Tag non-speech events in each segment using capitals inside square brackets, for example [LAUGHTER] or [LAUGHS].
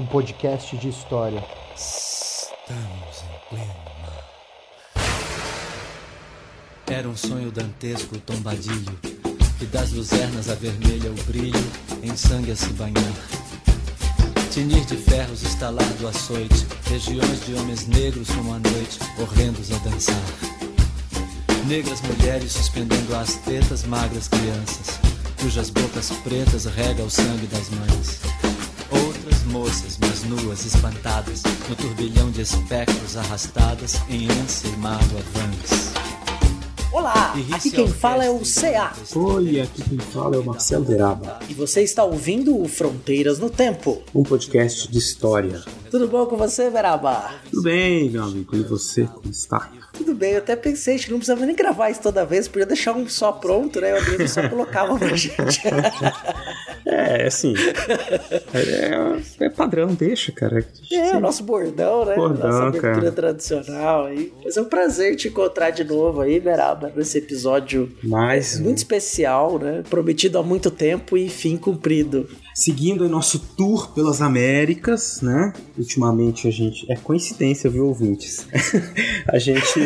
um podcast de história. Estamos em pleno mar. Era um sonho dantesco tombadilho, que das luzernas a vermelha o brilho, em sangue a se banhar. Tinir de ferros estalar do açoite, regiões de homens negros como a noite, horrendos a dançar. Negras mulheres suspendendo as tetas magras crianças, cujas bocas pretas rega o sangue das mães. Moças, mas nuas, espantadas, no turbilhão de espectros arrastadas em ânsia e mágoa. Olá, aqui quem é o fala é o CA Oi, aqui quem fala é o Marcelo Veraba, e você está ouvindo o Fronteiras no Tempo. um podcast de história. Tudo bom com você, Beraba? Tudo bem, meu amigo? E você, como está? Tudo bem, eu até pensei que não precisava nem gravar isso toda vez, podia deixar um só pronto, né? O Adriano só colocava pra gente. [LAUGHS] É, assim. É, é padrão, deixa, cara. É, o nosso bordão, né? Bordão, Nossa abertura cara. tradicional aí. Mas é um prazer te encontrar de novo aí, Nesse episódio Mas, muito especial, né? Prometido há muito tempo e fim cumprido. seguindo o nosso tour pelas Américas, né? Ultimamente a gente. É coincidência, viu, ouvintes? [LAUGHS] a gente.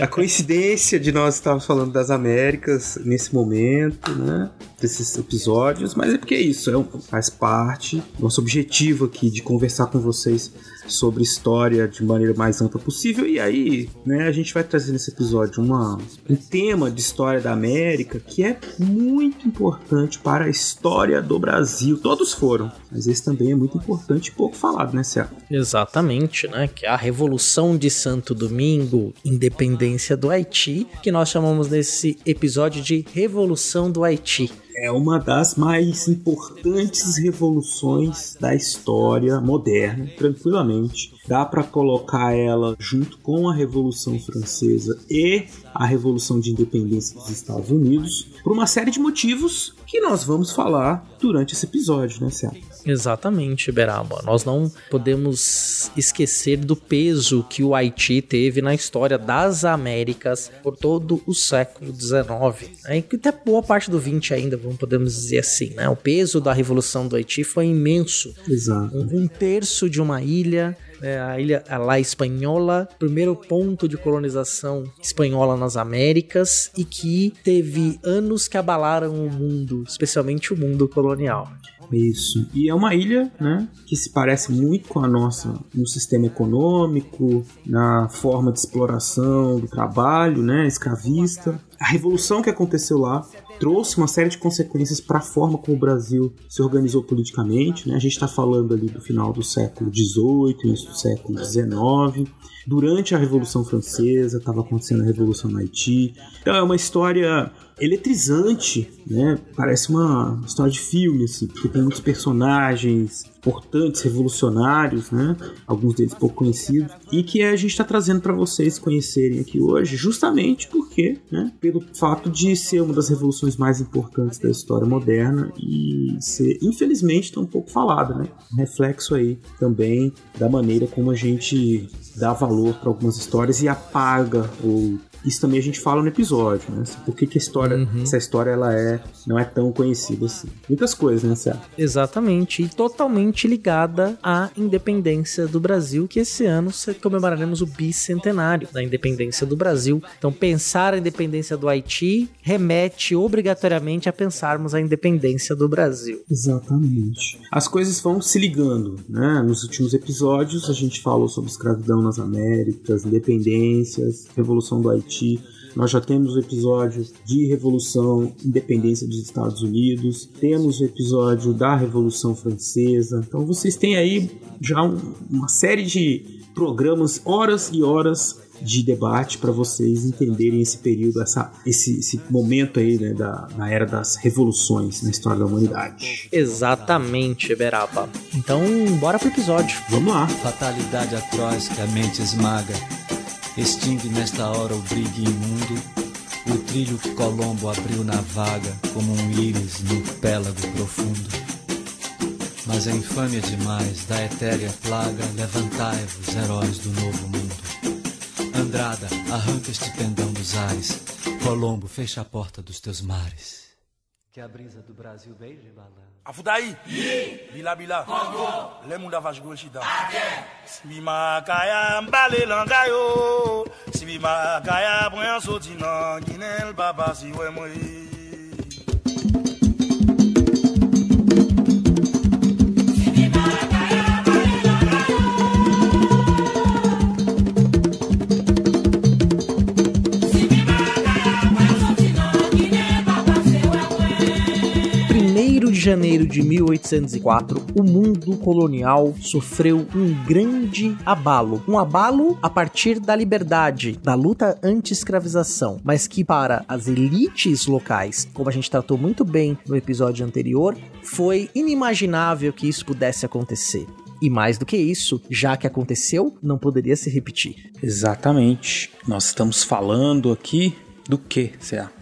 a coincidência de nós estarmos falando das Américas nesse momento, né? Desses episódios, mas é porque é isso, é faz parte. Nosso objetivo aqui de conversar com vocês sobre história de maneira mais ampla possível. E aí, né, a gente vai trazer nesse episódio uma, um tema de história da América que é muito importante para a história do Brasil. Todos foram, mas esse também é muito importante e pouco falado, né, Cé? Exatamente, né? Que é a Revolução de Santo Domingo, independência do Haiti, que nós chamamos nesse episódio de Revolução do Haiti. É uma das mais importantes revoluções da história moderna, tranquilamente. Dá para colocar ela junto com a Revolução Francesa e a Revolução de Independência dos Estados Unidos, por uma série de motivos que nós vamos falar durante esse episódio, né, Cé? Exatamente, Beraba. Nós não podemos esquecer do peso que o Haiti teve na história das Américas por todo o século XIX. Né? E até boa parte do XX ainda, vamos podemos dizer assim. Né? O peso da Revolução do Haiti foi imenso. Exato. Um terço de uma ilha, né, a ilha a La Espanhola, primeiro ponto de colonização espanhola nas Américas e que teve anos que abalaram o mundo, especialmente o mundo colonial. Isso. E é uma ilha, né, que se parece muito com a nossa no sistema econômico, na forma de exploração do trabalho, né, escravista. A revolução que aconteceu lá trouxe uma série de consequências para a forma como o Brasil se organizou politicamente. Né? A gente está falando ali do final do século XVIII, início do século XIX. Durante a Revolução Francesa, estava acontecendo a Revolução no Haiti. Então é uma história eletrizante, né? Parece uma história de filme, assim, porque tem muitos personagens importantes, revolucionários, né? Alguns deles pouco conhecidos, e que a gente está trazendo para vocês conhecerem aqui hoje, justamente porque, né? Pelo fato de ser uma das revoluções mais importantes da história moderna e ser, infelizmente, tão pouco falada, né? Um reflexo aí também da maneira como a gente dá valor para algumas histórias e apaga ou isso também a gente fala no episódio, né? Por que, que a história, essa história ela é, não é tão conhecida assim. Muitas coisas, né, Cé? Exatamente, e totalmente ligada à independência do Brasil, que esse ano comemoraremos o bicentenário da independência do Brasil. Então, pensar a independência do Haiti remete obrigatoriamente a pensarmos a independência do Brasil. Exatamente. As coisas vão se ligando, né? Nos últimos episódios a gente falou sobre escravidão nas Américas, independências, revolução do Haiti. Nós já temos o episódio de Revolução Independência dos Estados Unidos, temos o episódio da Revolução Francesa. Então vocês têm aí já um, uma série de programas, horas e horas de debate para vocês entenderem esse período, essa, esse, esse momento aí né, da, na era das revoluções na história da humanidade. Exatamente, Beraba. Então, bora pro episódio. Vamos lá. Fatalidade atroz que a mente esmaga, extingue nesta hora o brilho imundo, o trilho que Colombo abriu na vaga, como um íris no pélago profundo. Mas é infâmia demais da etérea plaga, levantai-vos, heróis do novo mundo. Andrada, arranca este pendão dos ares. Colombo, fecha a porta dos teus mares. Que a brisa do Brasil beije balão. Afudai, bila bila, lemunda vasgol shida. Sibima kaya mbale langayo, sibima kaya bwen sotina, ginel baba si wemwe. De janeiro de 1804, o mundo colonial sofreu um grande abalo. Um abalo a partir da liberdade, da luta anti-escravização, mas que para as elites locais, como a gente tratou muito bem no episódio anterior, foi inimaginável que isso pudesse acontecer. E mais do que isso, já que aconteceu, não poderia se repetir. Exatamente. Nós estamos falando aqui do que,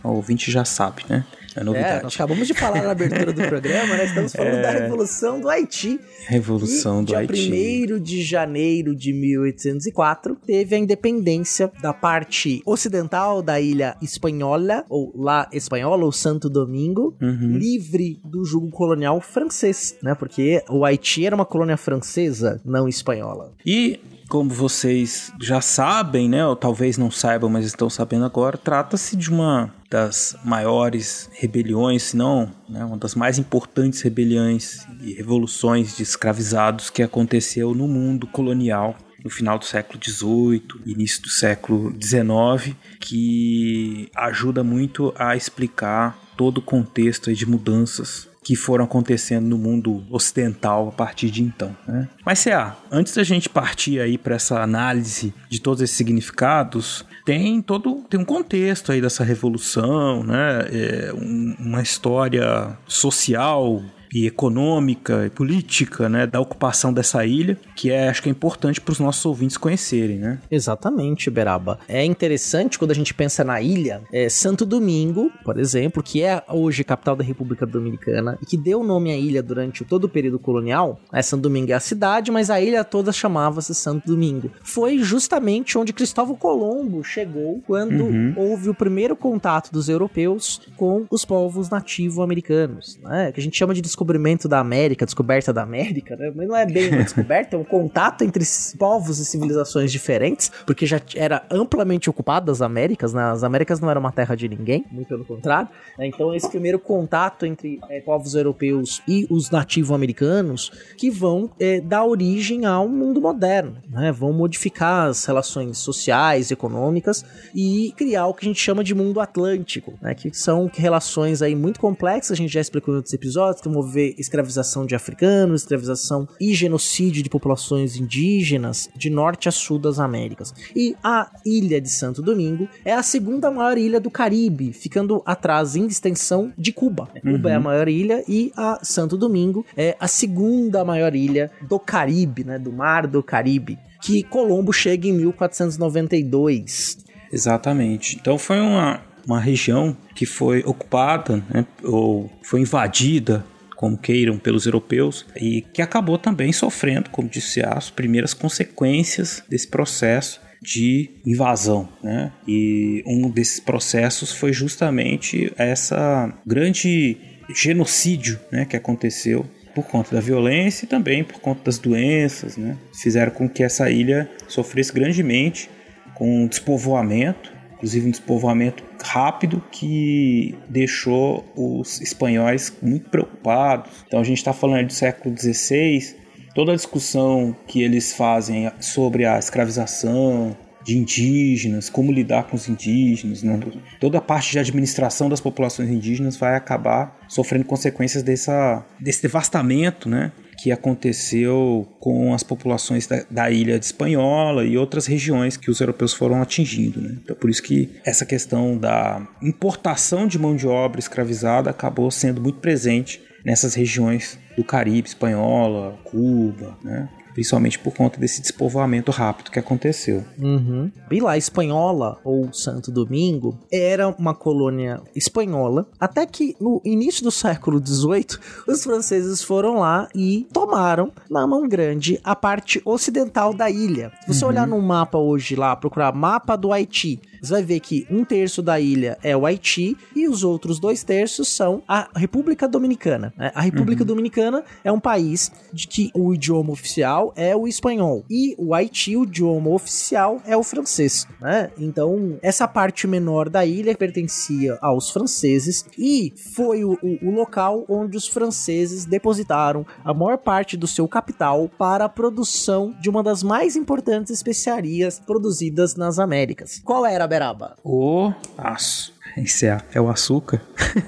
O ouvinte já sabe, né? É novidade. É, nós acabamos de falar na abertura do programa, né? Estamos falando é... da Revolução do Haiti. Revolução do dia Haiti. Dia 1 de janeiro de 1804, teve a independência da parte ocidental da ilha espanhola, ou La Espanhola, ou Santo Domingo, uhum. livre do jugo colonial francês, né? Porque o Haiti era uma colônia francesa, não espanhola. E como vocês já sabem, né, ou talvez não saibam, mas estão sabendo agora, trata-se de uma das maiores rebeliões, se não né, uma das mais importantes rebeliões e revoluções de escravizados que aconteceu no mundo colonial no final do século XVIII, início do século XIX, que ajuda muito a explicar todo o contexto de mudanças que foram acontecendo no mundo ocidental a partir de então. Né? Mas, C.A., antes da gente partir aí para essa análise de todos esses significados, tem todo tem um contexto aí dessa revolução, né? É um, uma história social e econômica e política, né, da ocupação dessa ilha, que é acho que é importante para os nossos ouvintes conhecerem, né? Exatamente, Beraba. É interessante quando a gente pensa na ilha, é, Santo Domingo, por exemplo, que é hoje capital da República Dominicana e que deu nome à ilha durante todo o período colonial. É Santo Domingo é a cidade, mas a ilha toda chamava-se Santo Domingo. Foi justamente onde Cristóvão Colombo chegou quando uhum. houve o primeiro contato dos europeus com os povos nativo-americanos, né? Que a gente chama de descobrimento da América, descoberta da América, né? Mas não é bem uma [LAUGHS] descoberta, é um contato entre povos e civilizações diferentes, porque já era amplamente ocupado as Américas, né? As Américas não eram uma terra de ninguém, muito pelo contrário. Né? Então, esse primeiro contato entre é, povos europeus e os nativo-americanos que vão é, dar origem ao mundo moderno, né? Vão modificar as relações sociais, econômicas e criar o que a gente chama de mundo atlântico, né? Que são relações aí muito complexas, a gente já explicou em outros episódios, que ver escravização de africanos, escravização e genocídio de populações indígenas de norte a sul das Américas. E a ilha de Santo Domingo é a segunda maior ilha do Caribe, ficando atrás em extensão de Cuba. Cuba uhum. é a uhum. maior ilha e a Santo Domingo é a segunda maior ilha do Caribe, né, do Mar do Caribe, que Colombo chega em 1492. Exatamente. Então foi uma, uma região que foi ocupada né, ou foi invadida como queiram, pelos europeus, e que acabou também sofrendo, como disse, as primeiras consequências desse processo de invasão, né? E um desses processos foi justamente essa grande genocídio, né, que aconteceu por conta da violência e também por conta das doenças, né? Fizeram com que essa ilha sofresse grandemente com o despovoamento inclusive um despovoamento rápido que deixou os espanhóis muito preocupados. Então a gente está falando do século XVI, toda a discussão que eles fazem sobre a escravização de indígenas, como lidar com os indígenas, né? toda a parte de administração das populações indígenas vai acabar sofrendo consequências dessa, desse devastamento, né? Que aconteceu com as populações da, da, ilha de Espanhola e outras regiões que os europeus foram atingindo. Né? Então, por isso que essa questão da importação de mão de obra escravizada acabou sendo muito presente nessas regiões do Caribe, Espanhola, Cuba, né? Principalmente por conta desse despovoamento rápido que aconteceu. Uhum. E lá, Espanhola, ou Santo Domingo, era uma colônia espanhola, até que no início do século XVIII, os franceses foram lá e tomaram na mão grande a parte ocidental da ilha. Se você uhum. olhar no mapa hoje lá, procurar mapa do Haiti, você vai ver que um terço da ilha é o Haiti e os outros dois terços são a República Dominicana. Né? A República uhum. Dominicana é um país de que o idioma oficial é o espanhol. E o Haiti, o idioma oficial, é o francês, né? Então, essa parte menor da ilha pertencia aos franceses e foi o, o, o local onde os franceses depositaram a maior parte do seu capital para a produção de uma das mais importantes especiarias produzidas nas Américas. Qual era, Beraba? O aço. Esse é, é o açúcar?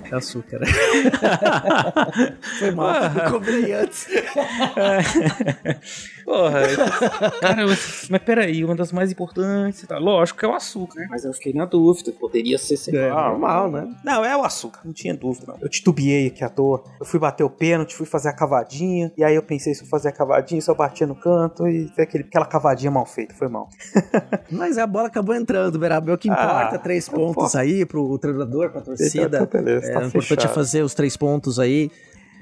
É açúcar. [LAUGHS] Foi mal, eu cobrei antes. [LAUGHS] Porra, [LAUGHS] cara, mas peraí, uma das mais importantes, tá? Lógico que é o açúcar, Mas eu fiquei na dúvida, poderia ser sempre é, normal, né? Não, é o açúcar, não tinha dúvida, não. Eu titubeei aqui à toa, eu fui bater o pênalti, fui fazer a cavadinha, e aí eu pensei se eu fazer a cavadinha, só batia no canto e foi aquele, aquela cavadinha mal feita, foi mal. [LAUGHS] mas a bola acabou entrando, Berabel, o que importa, ah, três pontos aí pro treinador, pra torcida. Então, beleza, é, tá o importante é fazer os três pontos aí.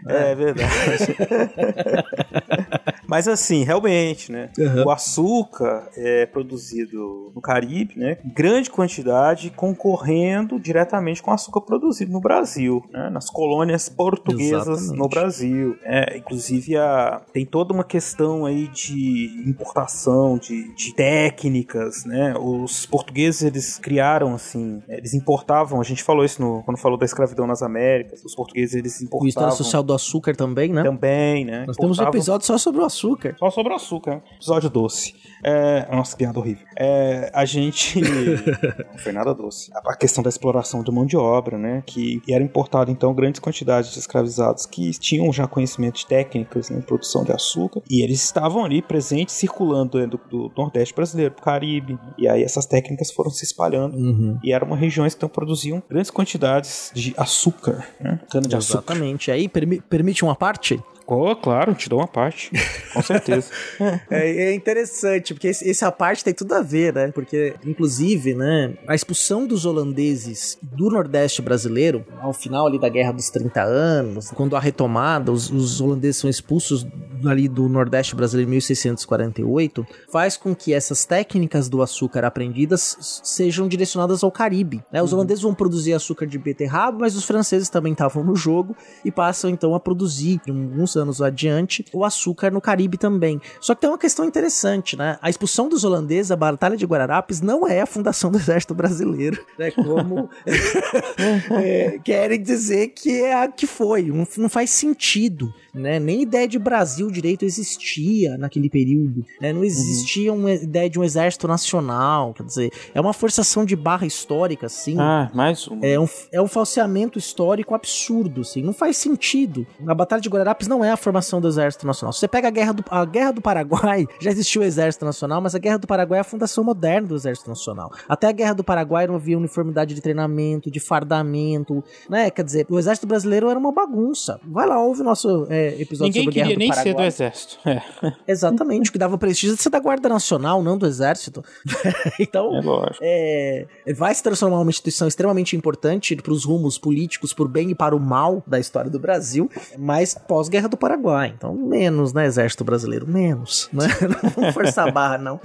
É, é verdade. [LAUGHS] Mas assim, realmente, né? Uhum. O açúcar é produzido no Caribe, né? Em grande quantidade, concorrendo diretamente com o açúcar produzido no Brasil, né? Nas colônias portuguesas Exatamente. no Brasil. É, inclusive, a, tem toda uma questão aí de importação, de, de técnicas, né? Os portugueses, eles criaram, assim, eles importavam, a gente falou isso no, quando falou da escravidão nas Américas, os portugueses, eles importavam... O História Social do Açúcar também, né? Também, né? Nós temos um episódio só sobre o açúcar. Só sobre o açúcar. Né? Episódio doce. É... Nossa, piada horrível. É... A gente. [LAUGHS] não foi nada doce. A questão da exploração de mão de obra, né? Que era importado, então, grandes quantidades de escravizados que tinham já conhecimento de técnicas né, produção de açúcar. E eles estavam ali presentes, circulando né, do, do Nordeste brasileiro pro Caribe. E aí essas técnicas foram se espalhando. Uhum. E eram regiões que então produziam grandes quantidades de açúcar, né? Cana de açúcar. Exatamente. Aí permite uma parte Oh, claro, te dou uma parte. Com certeza. [LAUGHS] é, é, interessante, porque esse, essa parte tem tudo a ver, né? Porque, inclusive, né, a expulsão dos holandeses do Nordeste brasileiro, ao final ali da Guerra dos 30 Anos, quando a retomada, os, os holandeses são expulsos ali do Nordeste brasileiro em 1648, faz com que essas técnicas do açúcar aprendidas sejam direcionadas ao Caribe. Né? Os uhum. holandeses vão produzir açúcar de beterraba, mas os franceses também estavam no jogo e passam então a produzir, uns anos adiante, o açúcar no Caribe também. Só que tem uma questão interessante, né? A expulsão dos holandeses, a Batalha de Guararapes, não é a fundação do Exército Brasileiro, né? Como [LAUGHS] é, querem dizer que é a que foi. Não, não faz sentido, né? Nem ideia de Brasil direito existia naquele período, né? Não existia uhum. uma ideia de um exército nacional, quer dizer, é uma forçação de barra histórica, assim. Ah, mais um. É um, é um falseamento histórico absurdo, assim. Não faz sentido. A Batalha de Guararapes não é é a formação do Exército Nacional. Se você pega a Guerra do, a Guerra do Paraguai, [LAUGHS] já existiu o Exército Nacional, mas a Guerra do Paraguai é a fundação moderna do Exército Nacional. Até a Guerra do Paraguai não havia uniformidade de treinamento, de fardamento, né? Quer dizer, o Exército Brasileiro era uma bagunça. Vai lá, ouve o nosso é, episódio Ninguém sobre a Guerra do nem ser do Exército. É. [LAUGHS] Exatamente, o que dava prestígio de ser da Guarda Nacional, não do Exército. [LAUGHS] então, é, é, vai se transformar uma instituição extremamente importante para os rumos políticos, por bem e para o mal da história do Brasil, mas pós-Guerra do Paraguai. Então, menos, né, Exército Brasileiro? Menos, né? [LAUGHS] Não vamos forçar a barra, não.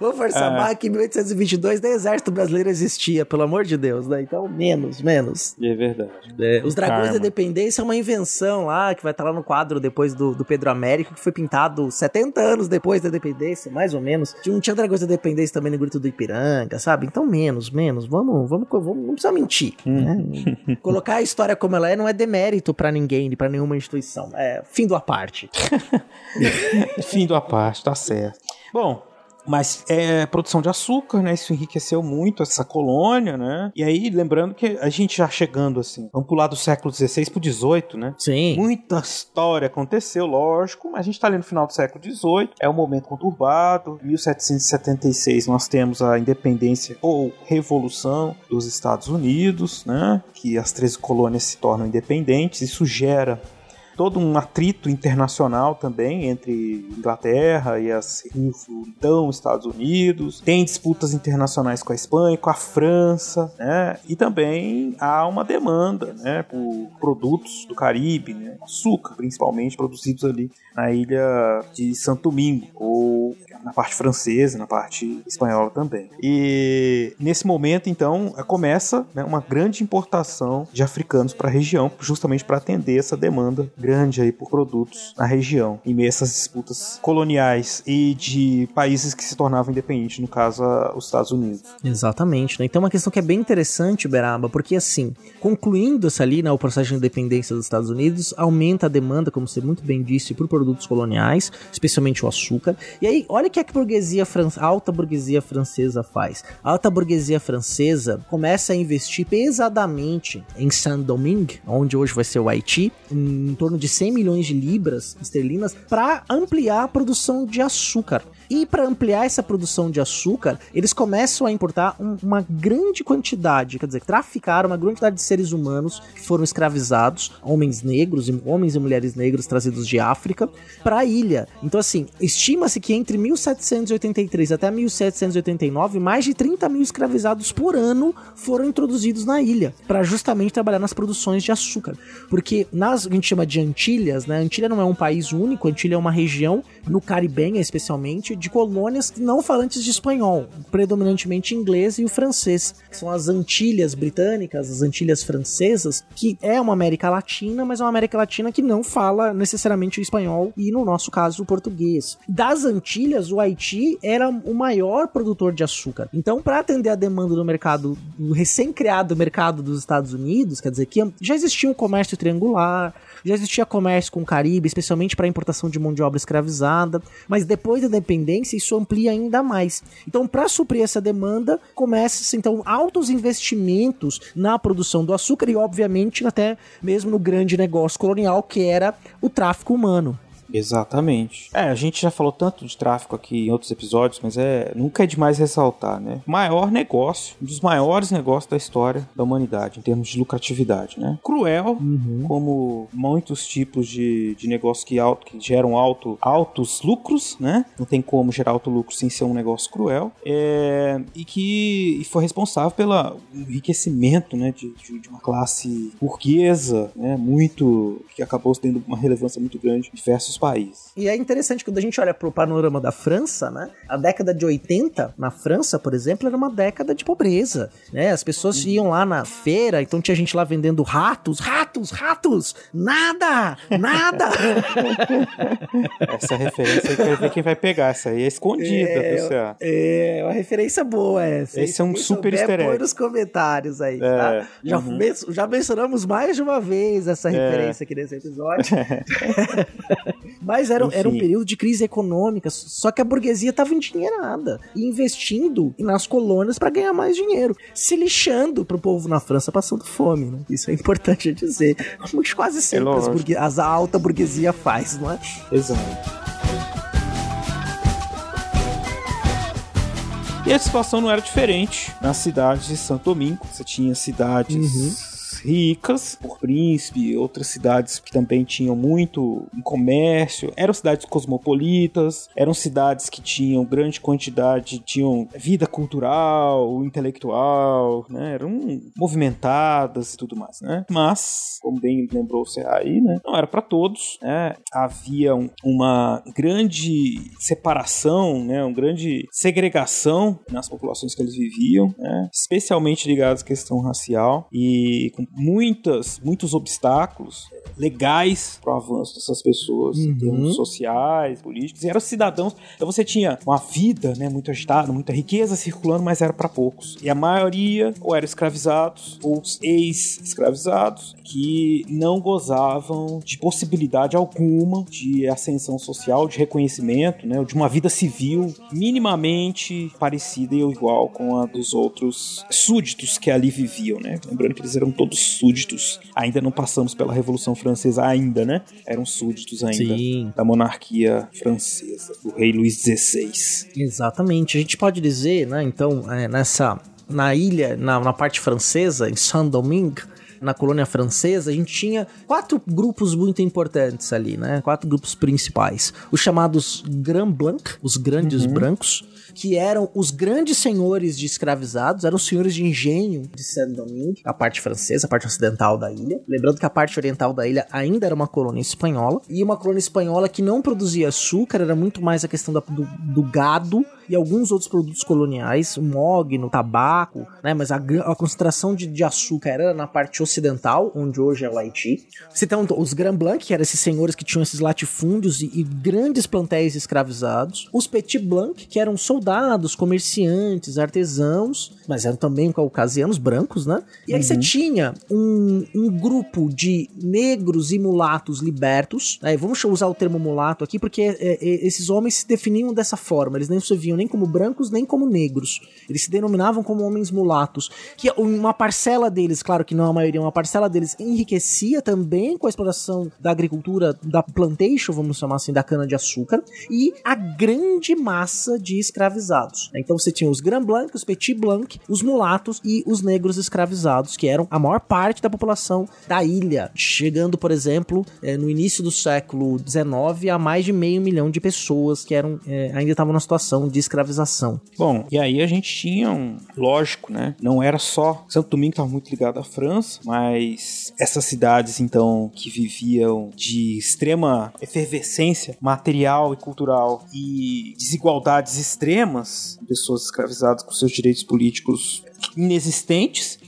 vamos forçar a é. barra que em 1822 nem Exército Brasileiro existia, pelo amor de Deus, né? Então, menos, menos. É verdade. É, os Dragões da Independência é uma invenção lá, que vai estar lá no quadro depois do, do Pedro Américo, que foi pintado 70 anos depois da Independência, mais ou menos. Não tinha Dragões da Independência também no Grito do Ipiranga, sabe? Então, menos, menos. Vamos, vamos, vamos não precisa mentir. Hum. Né? [LAUGHS] Colocar a história como ela é não é demérito para ninguém, para nenhuma instituição. É fim do a parte. [LAUGHS] fim do a parte, tá certo. Bom, Mas é produção de açúcar, né? Isso enriqueceu muito essa colônia, né? E aí, lembrando que a gente já chegando assim, vamos pular do século XVI pro XVIII, né? Sim. Muita história aconteceu, lógico, mas a gente tá ali no final do século XVIII, é um momento conturbado. 1776 nós temos a independência ou revolução dos Estados Unidos, né? Que as 13 colônias se tornam independentes, isso gera todo um atrito internacional também entre Inglaterra e as então Estados Unidos. Tem disputas internacionais com a Espanha, com a França, né? E também há uma demanda, né, por produtos do Caribe, né? açúcar, principalmente produzidos ali na ilha de Santo Domingo ou na parte francesa, na parte espanhola também. E nesse momento, então, começa né, uma grande importação de africanos para a região, justamente para atender essa demanda grande aí por produtos na região, em meio a essas disputas coloniais e de países que se tornavam independentes, no caso, os Estados Unidos. Exatamente, né? Então, uma questão que é bem interessante, Beraba, porque assim, concluindo-se ali né, o processo de independência dos Estados Unidos, aumenta a demanda, como você muito bem disse, por produtos coloniais, especialmente o açúcar. E aí, olha que a burguesia a alta burguesia francesa faz. A alta burguesia francesa começa a investir pesadamente em Saint-Domingue, onde hoje vai ser o Haiti, em torno de 100 milhões de libras esterlinas para ampliar a produção de açúcar. E para ampliar essa produção de açúcar, eles começam a importar um, uma grande quantidade, quer dizer, traficar uma grande quantidade de seres humanos que foram escravizados, homens negros, homens e mulheres negros trazidos de África, para a ilha. Então, assim, estima-se que entre 1783 até 1789, mais de 30 mil escravizados por ano foram introduzidos na ilha, para justamente trabalhar nas produções de açúcar. Porque nas, a gente chama de Antilhas, né? Antilha não é um país único, Antilha é uma região, no Caribenha especialmente, de colônias não falantes de espanhol, predominantemente inglês e o francês, são as Antilhas britânicas, as Antilhas francesas, que é uma América Latina, mas é uma América Latina que não fala necessariamente o espanhol e, no nosso caso, o português. Das Antilhas, o Haiti era o maior produtor de açúcar. Então, para atender a demanda do mercado, do recém-criado mercado dos Estados Unidos, quer dizer que já existia um comércio triangular, já existia comércio com o Caribe, especialmente para importação de mão de obra escravizada, mas depois da independência isso amplia ainda mais. Então, para suprir essa demanda, começa então altos investimentos na produção do açúcar e obviamente até mesmo no grande negócio colonial que era o tráfico humano. Exatamente. É, a gente já falou tanto de tráfico aqui em outros episódios, mas é nunca é demais ressaltar, né? Maior negócio, um dos maiores negócios da história da humanidade, em termos de lucratividade, né? Cruel, uhum. como muitos tipos de, de negócios que, alto, que geram alto, altos lucros, né? Não tem como gerar alto lucro sem ser um negócio cruel. É, e que e foi responsável pelo enriquecimento, né? De, de, de uma classe burguesa, né? Muito. que acabou tendo uma relevância muito grande em diversos país. E é interessante quando a gente olha para o panorama da França, né? A década de 80 na França, por exemplo, era uma década de pobreza, né? As pessoas uhum. iam lá na feira, então tinha gente lá vendendo ratos, ratos, ratos, nada, nada. [LAUGHS] essa referência aí quero ver quem vai pegar essa aí é escondida, é, você. É, uma referência boa essa. Esse é um super easter egg. nos comentários aí, é, tá? Já, uhum. já mencionamos mais de uma vez essa é. referência aqui nesse episódio. [LAUGHS] Mas era, era um período de crise econômica, só que a burguesia estava endinheirada e investindo nas colônias para ganhar mais dinheiro, se lixando pro povo na França passando fome, né? Isso é importante dizer. Como quase sempre é as, burgue... as a alta burguesia faz, não é? Exato. E a situação não era diferente nas cidades de Santo Domingo. Você tinha cidades uhum ricas, por Príncipe, outras cidades que também tinham muito comércio, eram cidades cosmopolitas, eram cidades que tinham grande quantidade, tinham vida cultural, intelectual, né? Eram movimentadas e tudo mais, né? Mas, como bem lembrou você aí, né? Não era para todos, né? Havia um, uma grande separação, né? Uma grande segregação nas populações que eles viviam, né? Especialmente ligadas à questão racial e com muitas, muitos obstáculos legais para o avanço dessas pessoas uhum. em termos sociais, políticos, e eram cidadãos. Então você tinha uma vida, né, muito agitada, muita riqueza circulando, mas era para poucos. E a maioria ou eram escravizados ou ex-escravizados que não gozavam de possibilidade alguma de ascensão social, de reconhecimento, né, de uma vida civil minimamente parecida ou igual com a dos outros súditos que ali viviam, né? Lembrando que eles eram todos súditos. Ainda não passamos pela Revolução Francesa ainda, né? Eram súditos ainda Sim. da monarquia francesa, do rei Luís XVI. Exatamente. A gente pode dizer, né, então, é, nessa na ilha, na, na parte francesa, em Saint-Domingue, na colônia francesa, a gente tinha quatro grupos muito importantes ali, né? Quatro grupos principais. Os chamados Grand Blanc, os grandes uhum. brancos, que eram os grandes senhores de escravizados, eram os senhores de engenho de Saint-Domingue, a parte francesa, a parte ocidental da ilha. Lembrando que a parte oriental da ilha ainda era uma colônia espanhola, e uma colônia espanhola que não produzia açúcar, era muito mais a questão da, do, do gado e alguns outros produtos coloniais, mogno, tabaco, né? Mas a, a concentração de, de, açúcar era na parte ocidental, onde hoje é o Haiti. Você tem os Grand Blanc, que eram esses senhores que tinham esses latifúndios e, e grandes plantéis escravizados. Os Petit Blanc, que eram soldados, comerciantes, artesãos, mas eram também caucasianos brancos, né? E aí uhum. você tinha um, um grupo de negros e mulatos libertos. Aí vamos usar o termo mulato aqui, porque é, é, esses homens se definiam dessa forma, eles nem se viam nem como brancos nem como negros. Eles se denominavam como homens mulatos. Que uma parcela deles, claro que não a maioria, uma parcela deles enriquecia também com a exploração da agricultura, da plantation, vamos chamar assim, da cana-de-açúcar, e a grande massa de escravizados. Então você tinha os Grand Blanc, os Petit Blanc, os mulatos e os negros escravizados, que eram a maior parte da população da ilha, chegando, por exemplo, eh, no início do século XIX a mais de meio milhão de pessoas que eram eh, ainda estavam na situação de escravização. Bom, e aí a gente tinha um, lógico, né? Não era só Santo Domingo estava muito ligado à França, mas essas cidades então que viviam de extrema efervescência material e cultural e desigualdades extremas, pessoas escravizadas com seus direitos políticos inexistentes,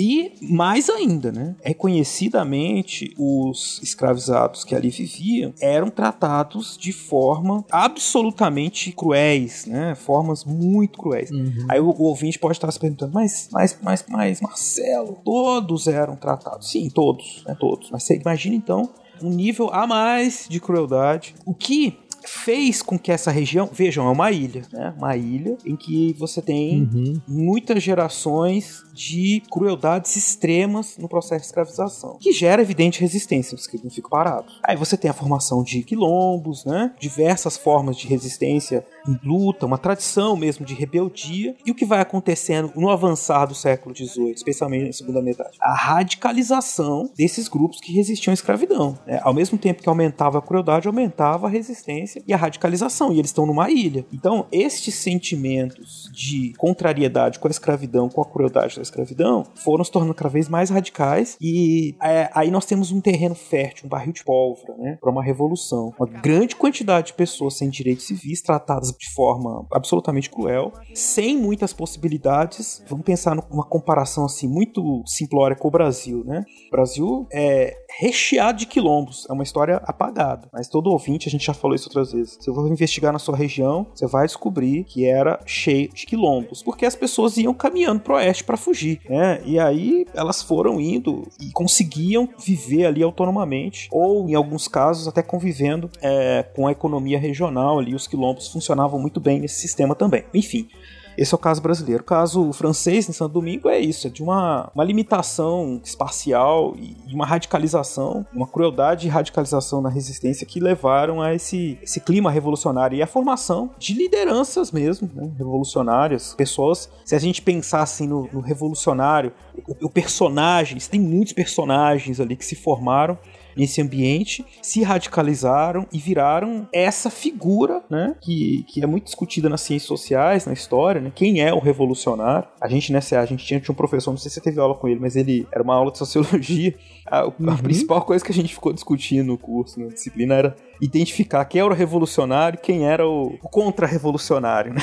e mais ainda, né? Reconhecidamente, os escravizados que ali viviam eram tratados de forma absolutamente cruéis, né? Formas muito cruéis. Uhum. Aí o, o, ouvinte pode estar se perguntando, mas, mas, mas, mas, Marcelo, todos eram tratados. Sim, todos, né? Todos. Mas você imagina então um nível a mais de crueldade. O que fez com que essa região, vejam, é uma ilha, né? Uma ilha em que você tem uhum. muitas gerações de crueldades extremas no processo de escravização, que gera evidente resistência, os que não ficam parados. Aí você tem a formação de quilombos, né? Diversas formas de resistência em luta, uma tradição mesmo de rebeldia. E o que vai acontecendo no avançar do século XVIII, especialmente na segunda metade? A radicalização desses grupos que resistiam à escravidão. Né? Ao mesmo tempo que aumentava a crueldade, aumentava a resistência e a radicalização. E eles estão numa ilha. Então, estes sentimentos de contrariedade com a escravidão, com a crueldade da escravidão, foram se tornando cada vez mais radicais. E é, aí nós temos um terreno fértil, um barril de pólvora, né? Para uma revolução. Uma grande quantidade de pessoas sem direitos civis tratadas de forma absolutamente cruel, sem muitas possibilidades. Vamos pensar numa comparação assim muito simplória com o Brasil, né? O Brasil é recheado de quilombos, é uma história apagada, mas todo ouvinte, a gente já falou isso outras vezes. Se você investigar na sua região, você vai descobrir que era cheio de quilombos, porque as pessoas iam caminhando pro oeste para fugir, né? E aí elas foram indo e conseguiam viver ali autonomamente, ou em alguns casos até convivendo é, com a economia regional ali, os quilombos funcionavam muito bem nesse sistema também. Enfim, esse é o caso brasileiro. O caso francês em Santo Domingo é isso, é de uma, uma limitação espacial e uma radicalização, uma crueldade e radicalização na resistência que levaram a esse, esse clima revolucionário e a formação de lideranças mesmo, né, revolucionárias, pessoas. Se a gente pensar assim no, no revolucionário, o, o personagens, tem muitos personagens ali que se formaram nesse ambiente, se radicalizaram e viraram essa figura, né, que, que é muito discutida nas ciências sociais, na história, né, quem é o revolucionário. A gente, né, a gente tinha, tinha um professor, não sei se você teve aula com ele, mas ele era uma aula de sociologia. A, uhum. a principal coisa que a gente ficou discutindo no curso, na disciplina, era identificar quem era o revolucionário e quem era o, o contra-revolucionário, né?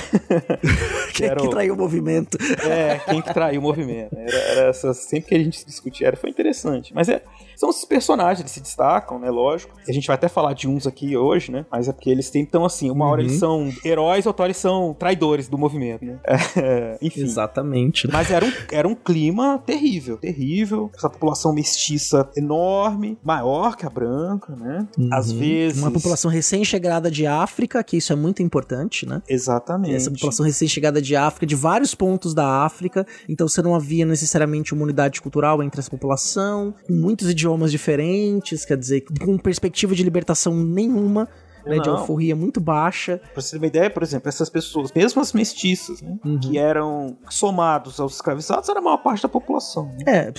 [LAUGHS] quem que, traiu o movimento. É, quem que traiu o movimento. Era, era essa, sempre que a gente discutia, era, foi interessante. Mas é, são esses personagens, eles se destacam, né? Lógico. A gente vai até falar de uns aqui hoje, né? Mas é porque eles têm, então, assim, uma hora eles uhum. são heróis, outra hora eles são traidores do movimento, né? É, enfim. Exatamente. Mas era um, era um clima terrível, terrível. Essa população mestiça enorme, maior que a branca, né? Uhum. Às vezes. Uma população recém-chegada de África, que isso é muito importante, né? Exatamente. Essa população recém-chegada de África, de vários pontos da África, então você não havia necessariamente uma unidade cultural entre essa população, com muitos idiomas diferentes, quer dizer, com perspectiva de libertação nenhuma né, de alforria muito baixa. Pra você ter uma ideia, por exemplo, essas pessoas, mesmo as mestiças, né, uhum. que eram somados aos escravizados, era a maior parte da população. Né? É,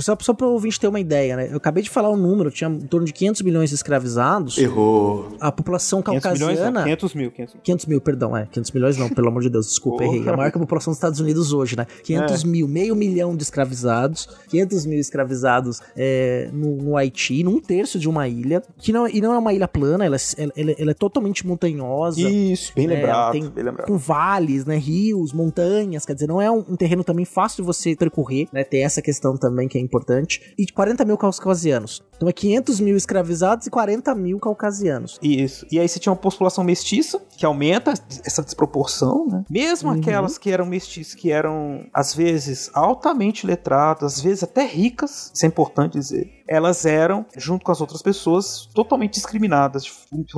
só, só pra ouvinte ter uma ideia, né? Eu acabei de falar o um número, tinha em torno de 500 milhões de escravizados. Errou. A população 500 caucasiana... Milhões, 500 mil, 500 mil. 500 mil, perdão, é. 500 milhões não, pelo amor de Deus, desculpa, errei. A maior que a população dos Estados Unidos hoje, né? 500 é. mil, meio milhão de escravizados, 500 mil escravizados é, no, no Haiti, num terço de uma ilha, que não, e não é uma ilha plana, ela, ela, ela, ela é totalmente montanhosa. Isso, bem né? lembrado, tem, bem lembrado. Com vales, né? Rios, montanhas, quer dizer, não é um, um, terreno também fácil de você percorrer, né? Tem essa questão também que é importante. E 40 mil caucasianos. Então é 500 mil escravizados e 40 mil caucasianos. Isso. E aí você tinha uma população mestiça, que aumenta essa desproporção, né? Mesmo uhum. aquelas que eram mestiças, que eram, às vezes, altamente letradas, às vezes até ricas, isso é importante dizer, elas eram, junto com as outras pessoas, totalmente discriminadas,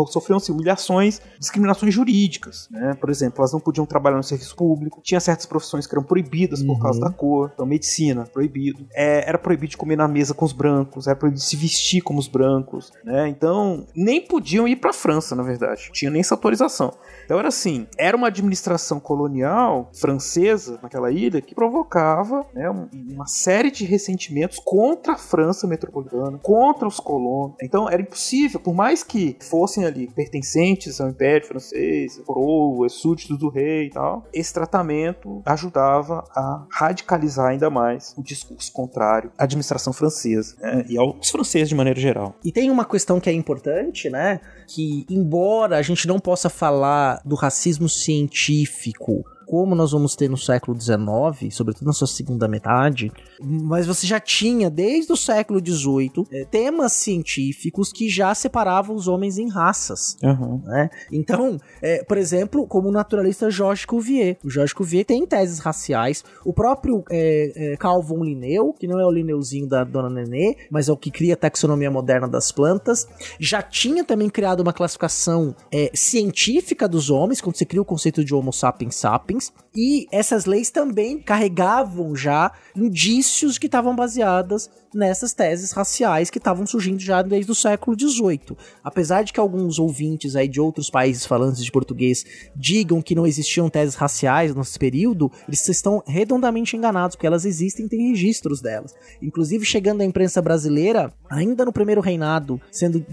sofriam assim, humilhações, discriminações jurídicas, né? Por exemplo, elas não podiam trabalhar no serviço público, tinha certas profissões que eram proibidas por uhum. causa da cor, então medicina, proibido, é, era proibido de comer na mesa com os brancos, era proibido de se vestir como os brancos, né? Então, nem podiam ir para a França, na verdade, tinha nem essa autorização. Então era assim, era uma administração colonial francesa naquela ilha que provocava né, uma série de ressentimentos contra a França metropolitana, contra os colonos. Então era impossível, por mais que fossem ali pertencentes ao Império Francês, coroa, súditos do rei e tal, esse tratamento ajudava a radicalizar ainda mais o discurso contrário à administração francesa né, e aos franceses de maneira geral. E tem uma questão que é importante, né? Que embora a gente não possa falar do racismo científico como nós vamos ter no século XIX, sobretudo na sua segunda metade, mas você já tinha, desde o século XVIII, é, temas científicos que já separavam os homens em raças. Uhum. Né? Então, é, por exemplo, como o naturalista Georges Cuvier. O Georges Cuvier tem teses raciais. O próprio é, é, Carl von Linneu, que não é o Linneuzinho da Dona Nenê, mas é o que cria a taxonomia moderna das plantas, já tinha também criado uma classificação científica dos homens, quando você cria o conceito de Homo sapiens sapiens, e essas leis também carregavam já indícios que estavam baseadas nessas teses raciais que estavam surgindo já desde o século XVIII. Apesar de que alguns ouvintes aí de outros países falantes de português digam que não existiam teses raciais nesse período, eles estão redondamente enganados, porque elas existem e tem registros delas. Inclusive chegando à imprensa brasileira, ainda no primeiro reinado, sendo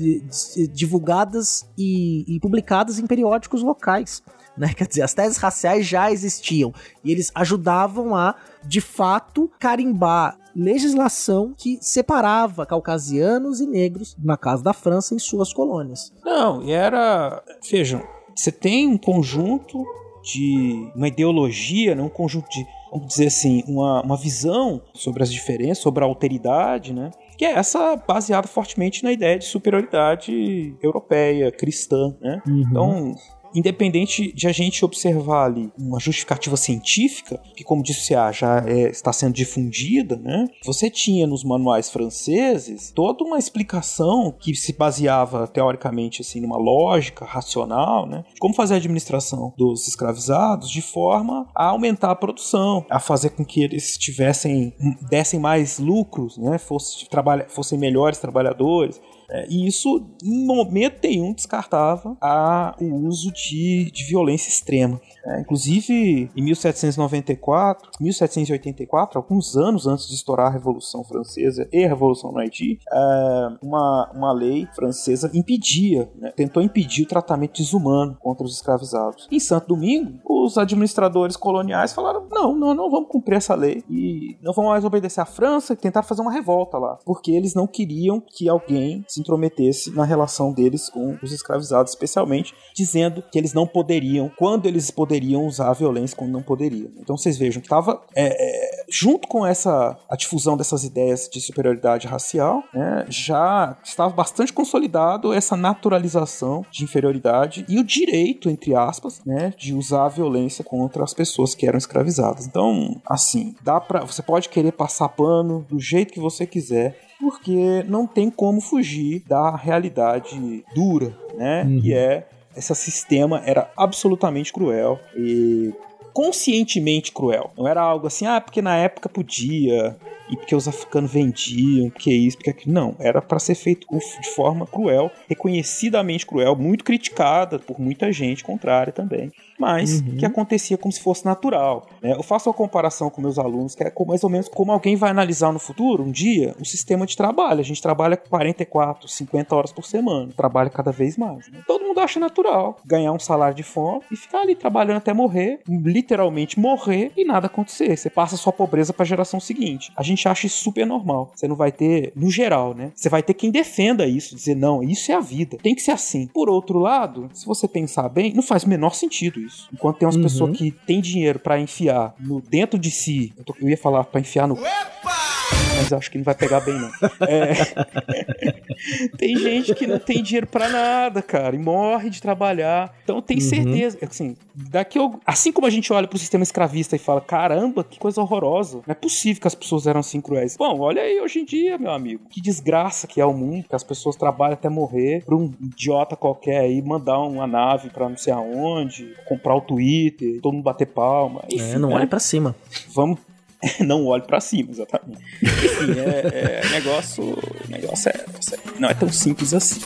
divulgadas e, e publicadas em periódicos locais né? Quer dizer, as teses raciais já existiam e eles ajudavam a, de fato, carimbar legislação que separava caucasianos e negros na casa da França em suas colônias. Não, e era, vejam, você tem um conjunto de uma ideologia, né? um conjunto de, vamos dizer assim, uma, uma visão sobre as diferenças, sobre a alteridade, né? que é essa baseada fortemente na ideia de superioridade europeia, cristã, né? Uhum. Então, independente de a gente observar ali uma justificativa científica, que como disse a já é, está sendo difundida, né? Você tinha nos manuais franceses toda uma explicação que se baseava teoricamente assim numa lógica racional, né? De como fazer a administração dos escravizados de forma a aumentar a produção, a fazer com que eles tivessem dessem mais lucros, né? Fosse, trabalha, fossem melhores trabalhadores, é, e isso, em momento nenhum, descartava a, o uso de, de violência extrema. É, inclusive, em 1794, 1784, alguns anos antes de estourar a Revolução Francesa e a Revolução no Haiti, é, uma, uma lei francesa impedia, né, tentou impedir o tratamento desumano contra os escravizados. Em Santo Domingo, os administradores coloniais falaram: não, não, não vamos cumprir essa lei e não vamos mais obedecer à França e tentaram fazer uma revolta lá, porque eles não queriam que alguém se intrometesse na relação deles com os escravizados, especialmente dizendo que eles não poderiam, quando eles poderiam usar a violência, quando não poderiam. Então vocês vejam que estava é, é, junto com essa a difusão dessas ideias de superioridade racial, né, já estava bastante consolidado essa naturalização de inferioridade e o direito, entre aspas, né, de usar a violência contra as pessoas que eram escravizadas. Então, assim, dá para você pode querer passar pano do jeito que você quiser, porque não tem como fugir da realidade dura, né? Uhum. Que é esse sistema era absolutamente cruel e conscientemente cruel. Não era algo assim, ah, porque na época podia, e porque os africanos vendiam, porque isso, porque aquilo. Não, era para ser feito de forma cruel, reconhecidamente cruel, muito criticada por muita gente contrária também mas uhum. que acontecia como se fosse natural. Né? Eu faço uma comparação com meus alunos, que é mais ou menos como alguém vai analisar no futuro, um dia, um sistema de trabalho. A gente trabalha 44, 50 horas por semana, trabalha cada vez mais. Né? Todo mundo acha natural ganhar um salário de fome e ficar ali trabalhando até morrer, literalmente morrer e nada acontecer. Você passa sua pobreza para a geração seguinte. A gente acha isso super normal. Você não vai ter, no geral, né? Você vai ter quem defenda isso, dizer não, isso é a vida, tem que ser assim. Por outro lado, se você pensar bem, não faz o menor sentido isso. Enquanto tem umas uhum. pessoas que têm dinheiro para enfiar no dentro de si, eu, tô, eu ia falar para enfiar no. Opa! Mas acho que não vai pegar bem, não. É... [LAUGHS] tem gente que não tem dinheiro para nada, cara, e morre de trabalhar. Então tem uhum. certeza, assim, daqui eu... assim como a gente olha pro sistema escravista e fala, caramba, que coisa horrorosa. Não é possível que as pessoas eram assim cruéis. Bom, olha aí hoje em dia, meu amigo. Que desgraça que é o mundo, que as pessoas trabalham até morrer pra um idiota qualquer aí mandar uma nave pra não sei aonde, comprar o Twitter, todo mundo bater palma. Enfim, é, não né? olhe pra cima. Vamos [LAUGHS] não olhe para cima, exatamente. Enfim, é, é negócio, negócio é, não é tão simples assim.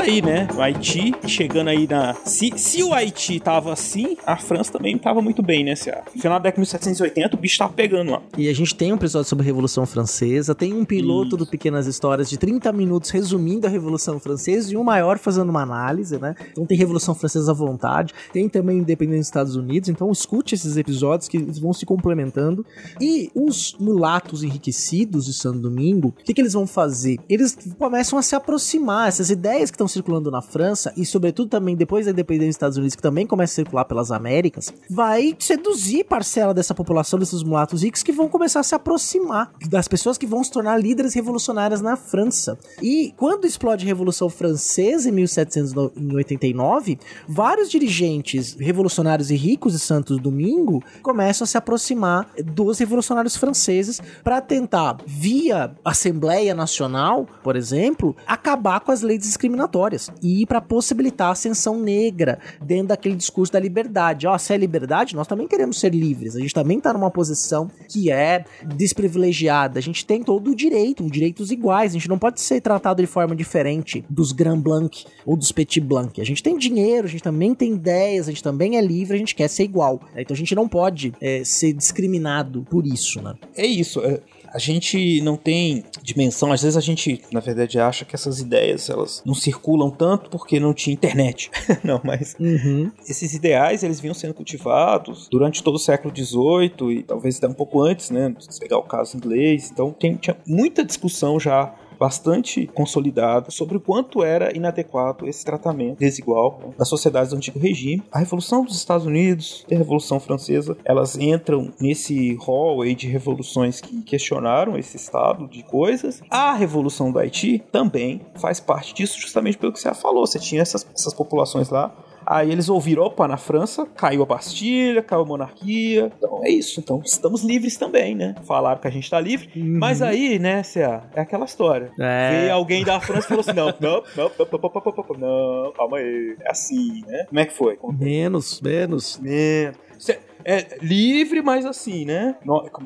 Aí, né? O Haiti chegando aí na. Se, se o Haiti tava assim, a França também tava muito bem, né? No final da década de 1780, o bicho tava pegando lá. E a gente tem um episódio sobre a Revolução Francesa, tem um piloto Isso. do Pequenas Histórias de 30 minutos resumindo a Revolução Francesa e um maior fazendo uma análise, né? Então tem Revolução Francesa à vontade, tem também Independência dos Estados Unidos, então escute esses episódios que eles vão se complementando. E os mulatos enriquecidos de Santo Domingo, o que, que eles vão fazer? Eles começam a se aproximar, essas ideias que estão circulando na França e, sobretudo, também depois da independência dos Estados Unidos, que também começa a circular pelas Américas, vai seduzir parcela dessa população, desses mulatos ricos, que vão começar a se aproximar das pessoas que vão se tornar líderes revolucionárias na França. E quando explode a Revolução Francesa em 1789, vários dirigentes revolucionários e ricos de Santos Domingo começam a se aproximar dos revolucionários franceses para tentar, via Assembleia Nacional, por exemplo, acabar com as leis discriminatórias discriminatórias e para possibilitar a ascensão negra dentro daquele discurso da liberdade. Ó, se é liberdade, nós também queremos ser livres. A gente também está numa posição que é desprivilegiada. A gente tem todo o direito, direitos iguais. A gente não pode ser tratado de forma diferente dos Grand Blanc ou dos Petit Blanc. A gente tem dinheiro, a gente também tem ideias, a gente também é livre, a gente quer ser igual. Então a gente não pode é, ser discriminado por isso, né? É isso. É a gente não tem dimensão. Às vezes a gente, na verdade, acha que essas ideias elas não circulam tanto porque não tinha internet. [LAUGHS] não, mas uhum. esses ideais eles vinham sendo cultivados durante todo o século XVIII e talvez até um pouco antes, né? Se pegar o caso inglês. Então tem, tinha muita discussão já bastante consolidada sobre o quanto era inadequado esse tratamento desigual né, das sociedades do antigo regime. A Revolução dos Estados Unidos e a Revolução Francesa, elas entram nesse hall aí de revoluções que questionaram esse estado de coisas. A Revolução do Haiti também faz parte disso, justamente pelo que você falou. Você tinha essas, essas populações lá Aí eles ouviram, opa, na França caiu a Bastilha, caiu a monarquia. Então é isso. Então estamos livres também, né? Falaram que a gente tá livre. Uhum. Mas aí, né, Cé, é aquela história. É. Alguém da França e falou assim: não, não, não, não, não, não, calma aí. É assim, né? Como é que foi? Menos, menos. Menos. Cê, é livre, mas assim, né?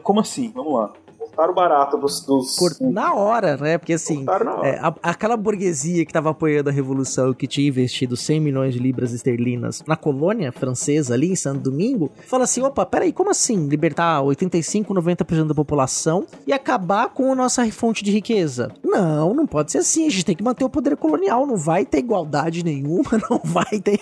Como assim? Vamos lá cortaram barato dos. dos... Cort... Na hora, né? Porque assim, é, a, aquela burguesia que tava apoiando a revolução que tinha investido 100 milhões de libras esterlinas na colônia francesa ali em Santo Domingo, fala assim: opa, peraí, como assim libertar 85, 90% da população e acabar com a nossa fonte de riqueza? Não, não pode ser assim. A gente tem que manter o poder colonial. Não vai ter igualdade nenhuma, [LAUGHS] não vai ter.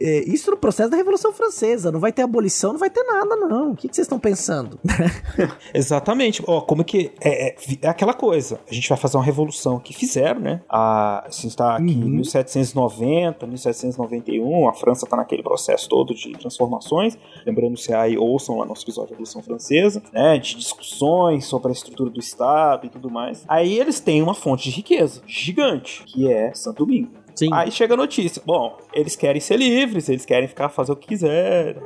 É, isso no processo da Revolução Francesa. Não vai ter abolição, não vai ter nada, não. O que, que vocês estão pensando? [LAUGHS] Exatamente. Ó, como que. É, é, é, aquela coisa. A gente vai fazer uma revolução que fizeram, né? A, a gente está aqui em 1790, 1791. A França está naquele processo todo de transformações. Lembrando se aí ouçam lá nosso episódio da Revolução Francesa, né? De discussões sobre a estrutura do Estado e tudo mais. Aí eles têm uma fonte de riqueza gigante, que é Santo Domingo. Sim. Aí chega a notícia. Bom, eles querem ser livres, eles querem ficar fazer o que quiserem.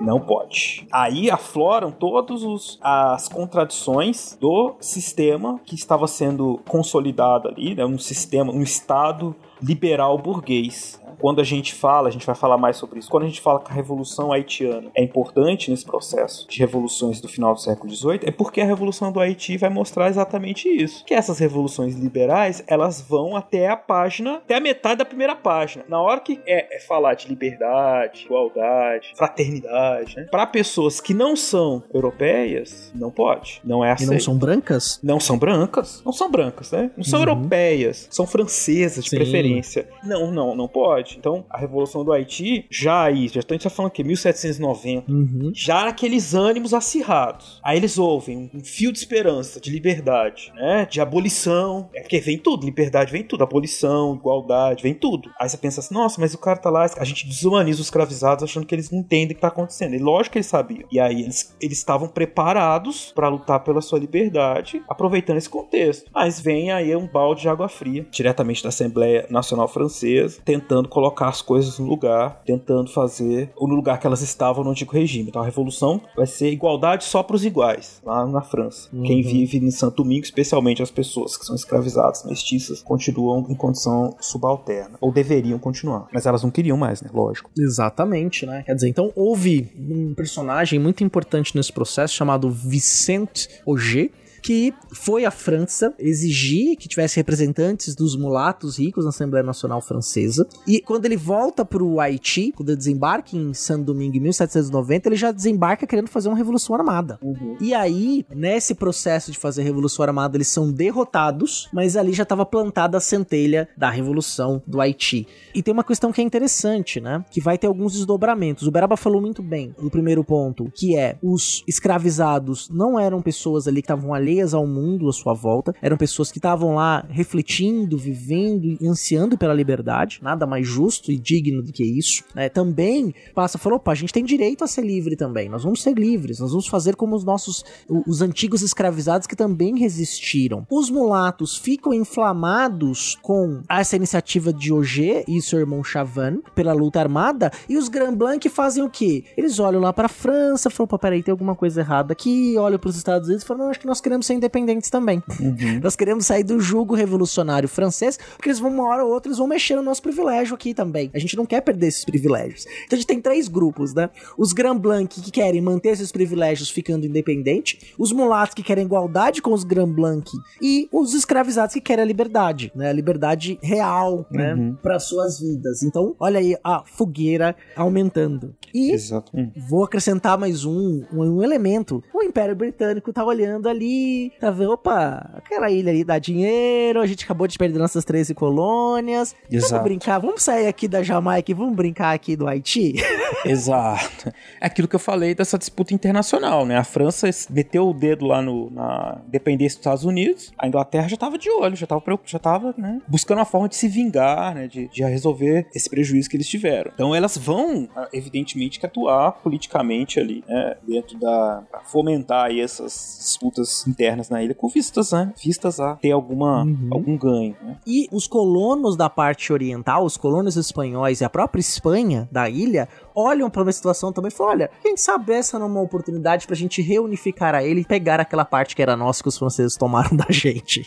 Não pode. Aí afloram todas as contradições do sistema que estava sendo consolidado ali, né? um sistema, um Estado liberal burguês quando a gente fala, a gente vai falar mais sobre isso, quando a gente fala que a Revolução Haitiana é importante nesse processo de revoluções do final do século XVIII, é porque a Revolução do Haiti vai mostrar exatamente isso. Que essas revoluções liberais, elas vão até a página, até a metade da primeira página. Na hora que é, é falar de liberdade, igualdade, fraternidade, né? para pessoas que não são europeias, não pode. Não é assim. E não são brancas? Não são brancas. Não são brancas, né? Não são uhum. europeias. São francesas, de Sim. preferência. Não, não, não pode. Então, a Revolução do Haiti, já aí, já a gente tá falando que 1790, uhum. já aqueles ânimos acirrados. Aí eles ouvem um fio de esperança, de liberdade, né? De abolição. É porque vem tudo, liberdade vem tudo, abolição, igualdade, vem tudo. Aí você pensa assim, nossa, mas o cara tá lá, a gente desumaniza os escravizados achando que eles não entendem o que tá acontecendo. E lógico que eles sabiam. E aí eles estavam preparados para lutar pela sua liberdade, aproveitando esse contexto. Mas vem aí um balde de água fria, diretamente da Assembleia Nacional Francesa, tentando colocar as coisas no lugar, tentando fazer ou no lugar que elas estavam no antigo regime. Então a revolução vai ser igualdade só para os iguais, lá na França. Uhum. Quem vive em Santo Domingo, especialmente as pessoas que são escravizadas, mestiças, continuam em condição subalterna, ou deveriam continuar. Mas elas não queriam mais, né? Lógico. Exatamente, né? Quer dizer, então houve um personagem muito importante nesse processo chamado Vicente Auger, que foi à França exigir que tivesse representantes dos mulatos ricos na Assembleia Nacional Francesa. E quando ele volta para o Haiti, quando ele desembarca em Santo Domingo em 1790, ele já desembarca querendo fazer uma revolução armada. Uhum. E aí, nesse processo de fazer revolução armada, eles são derrotados, mas ali já estava plantada a centelha da revolução do Haiti. E tem uma questão que é interessante, né? Que vai ter alguns desdobramentos. O Beraba falou muito bem no primeiro ponto, que é os escravizados não eram pessoas ali que estavam alheias alheias ao mundo à sua volta, eram pessoas que estavam lá refletindo, vivendo e ansiando pela liberdade, nada mais justo e digno do que isso. Né? Também passa, falou, opa, a gente tem direito a ser livre também, nós vamos ser livres, nós vamos fazer como os nossos, os antigos escravizados que também resistiram. Os mulatos ficam inflamados com essa iniciativa de Auger e seu irmão Chavan pela luta armada, e os Grand Blanc fazem o quê? Eles olham lá pra França, falam, peraí, tem alguma coisa errada aqui, olham pros Estados Unidos e falam, não, acho que nós queremos ser independentes também. Uhum. Nós queremos sair do jugo revolucionário francês, porque eles vão uma hora ou outra, eles vão mexer no nosso privilégio aqui também. A gente não quer perder esses privilégios. Então a gente tem três grupos, né? Os Grand Blanc que querem manter esses privilégios ficando independente, os mulatos que querem igualdade com os Grand Blanc e os escravizados que querem a liberdade, né? A liberdade real, né? Uhum. Para suas vidas. Então, olha aí a fogueira aumentando. E Exato. vou acrescentar mais um, um, um elemento. O Império Britânico tá olhando ali tá vendo, opa, aquela ilha ali dá dinheiro, a gente acabou de perder nossas 13 colônias. Exato. Vamos brincar, vamos sair aqui da Jamaica e vamos brincar aqui do Haiti? [LAUGHS] Exato. É aquilo que eu falei dessa disputa internacional, né? A França meteu o dedo lá no, na dependência dos Estados Unidos, a Inglaterra já tava de olho, já tava, já tava né, buscando uma forma de se vingar, né? De, de resolver esse prejuízo que eles tiveram. Então elas vão, evidentemente, que atuar politicamente ali, né? Dentro da. Pra fomentar aí essas disputas internas internas na ilha com vistas, né? Vistas a ter alguma, uhum. algum ganho. Né? E os colonos da parte oriental, os colonos espanhóis e a própria Espanha da ilha olham para uma situação também e falam: olha, quem sabe essa não é uma oportunidade pra gente reunificar a ele e pegar aquela parte que era nossa que os franceses tomaram [LAUGHS] da gente.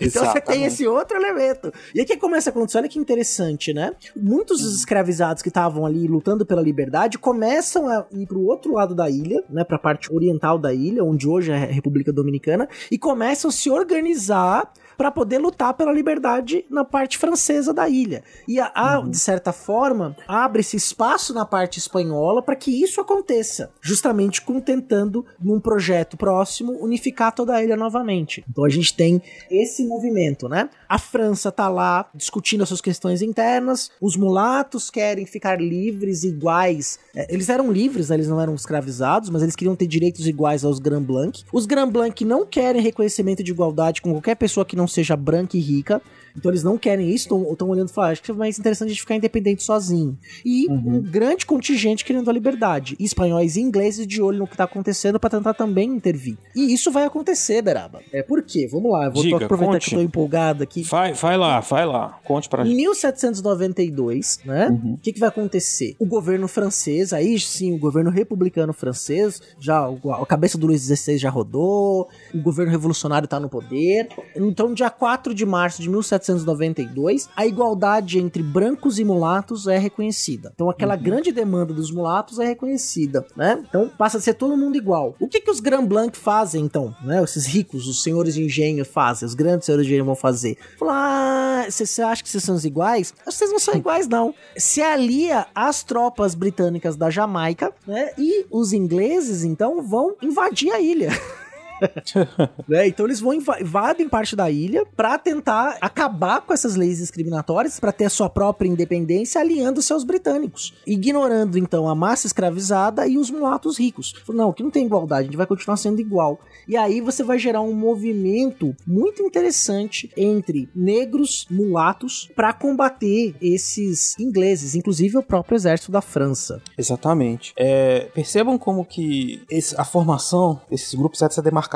então você tem esse outro elemento. E aí que começa a acontecer, olha que interessante, né? Muitos dos escravizados que estavam ali lutando pela liberdade começam a ir pro outro lado da ilha, né, pra parte oriental da ilha, onde hoje é a República Dominicana Dominicana e começam a se organizar para poder lutar pela liberdade na parte francesa da ilha. E a, a uhum. de certa forma, abre-se espaço na parte espanhola para que isso aconteça, justamente com tentando num projeto próximo unificar toda a ilha novamente. Então a gente tem esse movimento, né? A França tá lá discutindo as suas questões internas, os mulatos querem ficar livres iguais. É, eles eram livres, né? eles não eram escravizados, mas eles queriam ter direitos iguais aos Grand Blanc. Os Grand Blanc não querem reconhecimento de igualdade com qualquer pessoa que não seja branca e rica. Então eles não querem isso, estão olhando e falam, acho que é mais interessante a gente ficar independente sozinho. E uhum. um grande contingente querendo a liberdade. E espanhóis e ingleses de olho no que está acontecendo para tentar também intervir. E isso vai acontecer, Beraba. É por quê? Vamos lá, eu vou Diga, aproveitar conte. que eu tô empolgado aqui. Vai, vai lá, vai lá. Conte pra gente. Em 1792, né? Uhum. O que, que vai acontecer? O governo francês, aí sim, o governo republicano francês, já a cabeça do Luís XVI já rodou, o governo revolucionário tá no poder. Então, dia 4 de março de 1792, 1792, a igualdade entre brancos e mulatos é reconhecida. Então aquela uhum. grande demanda dos mulatos é reconhecida, né? Então passa a ser todo mundo igual. O que que os Grand Blanc fazem então, né? Esses ricos, os senhores de engenho fazem, os grandes senhores de engenho vão fazer. Falar, ah, você acha que vocês são iguais? Vocês não são iguais não. Se alia às tropas britânicas da Jamaica, né? E os ingleses então vão invadir a ilha. [LAUGHS] [LAUGHS] né? Então eles vão invadem parte da ilha para tentar acabar com essas leis discriminatórias, para ter a sua própria independência, aliando-se aos britânicos, ignorando então a massa escravizada e os mulatos ricos. Não, aqui não tem igualdade, a gente vai continuar sendo igual. E aí você vai gerar um movimento muito interessante entre negros, mulatos, para combater esses ingleses, inclusive o próprio exército da França. Exatamente. É, percebam como que esse, a formação desses grupos, essa demarcação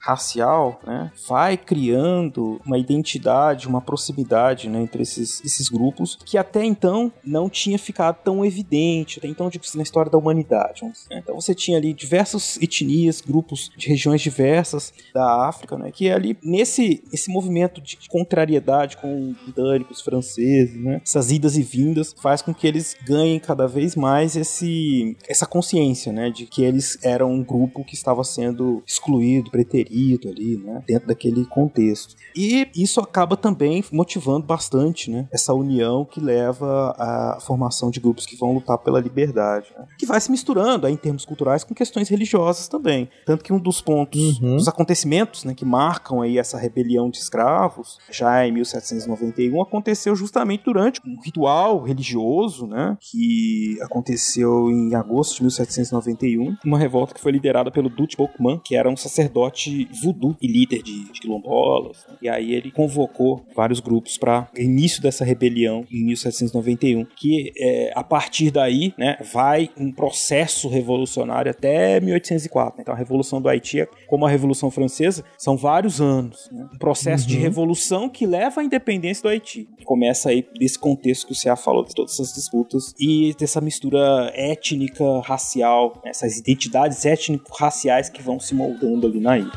racial, né, vai criando uma identidade, uma proximidade né, entre esses, esses grupos que até então não tinha ficado tão evidente, até então, tipo, na história da humanidade. Né? Então você tinha ali diversas etnias, grupos de regiões diversas da África, né? Que ali nesse esse movimento de contrariedade com os britânicos, franceses, né? Essas idas e vindas faz com que eles ganhem cada vez mais esse essa consciência, né? De que eles eram um grupo que estava sendo excluído, preterido ali, né? Dentro daquele contexto. E isso acaba também motivando bastante, né? Essa união que leva à formação de grupos que vão lutar pela liberdade, né? Que vai se misturando aí, em termos culturais com questões religiosas também. Tanto que um dos pontos uhum. dos acontecimentos né, que marcam aí essa rebelião de escravos, já em 1791, aconteceu justamente durante um ritual religioso, né, que aconteceu em agosto de 1791, uma revolta que foi liderada pelo Dutch Bokman, que era um sacerdote voodoo e líder de, de quilombolas, né, e aí ele convocou vários grupos para início dessa rebelião em 1791, que é, a partir daí, né, vai um processo revolucionário até 1804. Então a Revolução do Haiti é como a Revolução Francesa, são vários anos. Né? Um processo uhum. de revolução que leva à independência do Haiti. Começa aí desse contexto que o Ceará falou, de todas essas disputas e dessa mistura étnica, racial, essas identidades étnico-raciais que vão se moldando ali na ilha.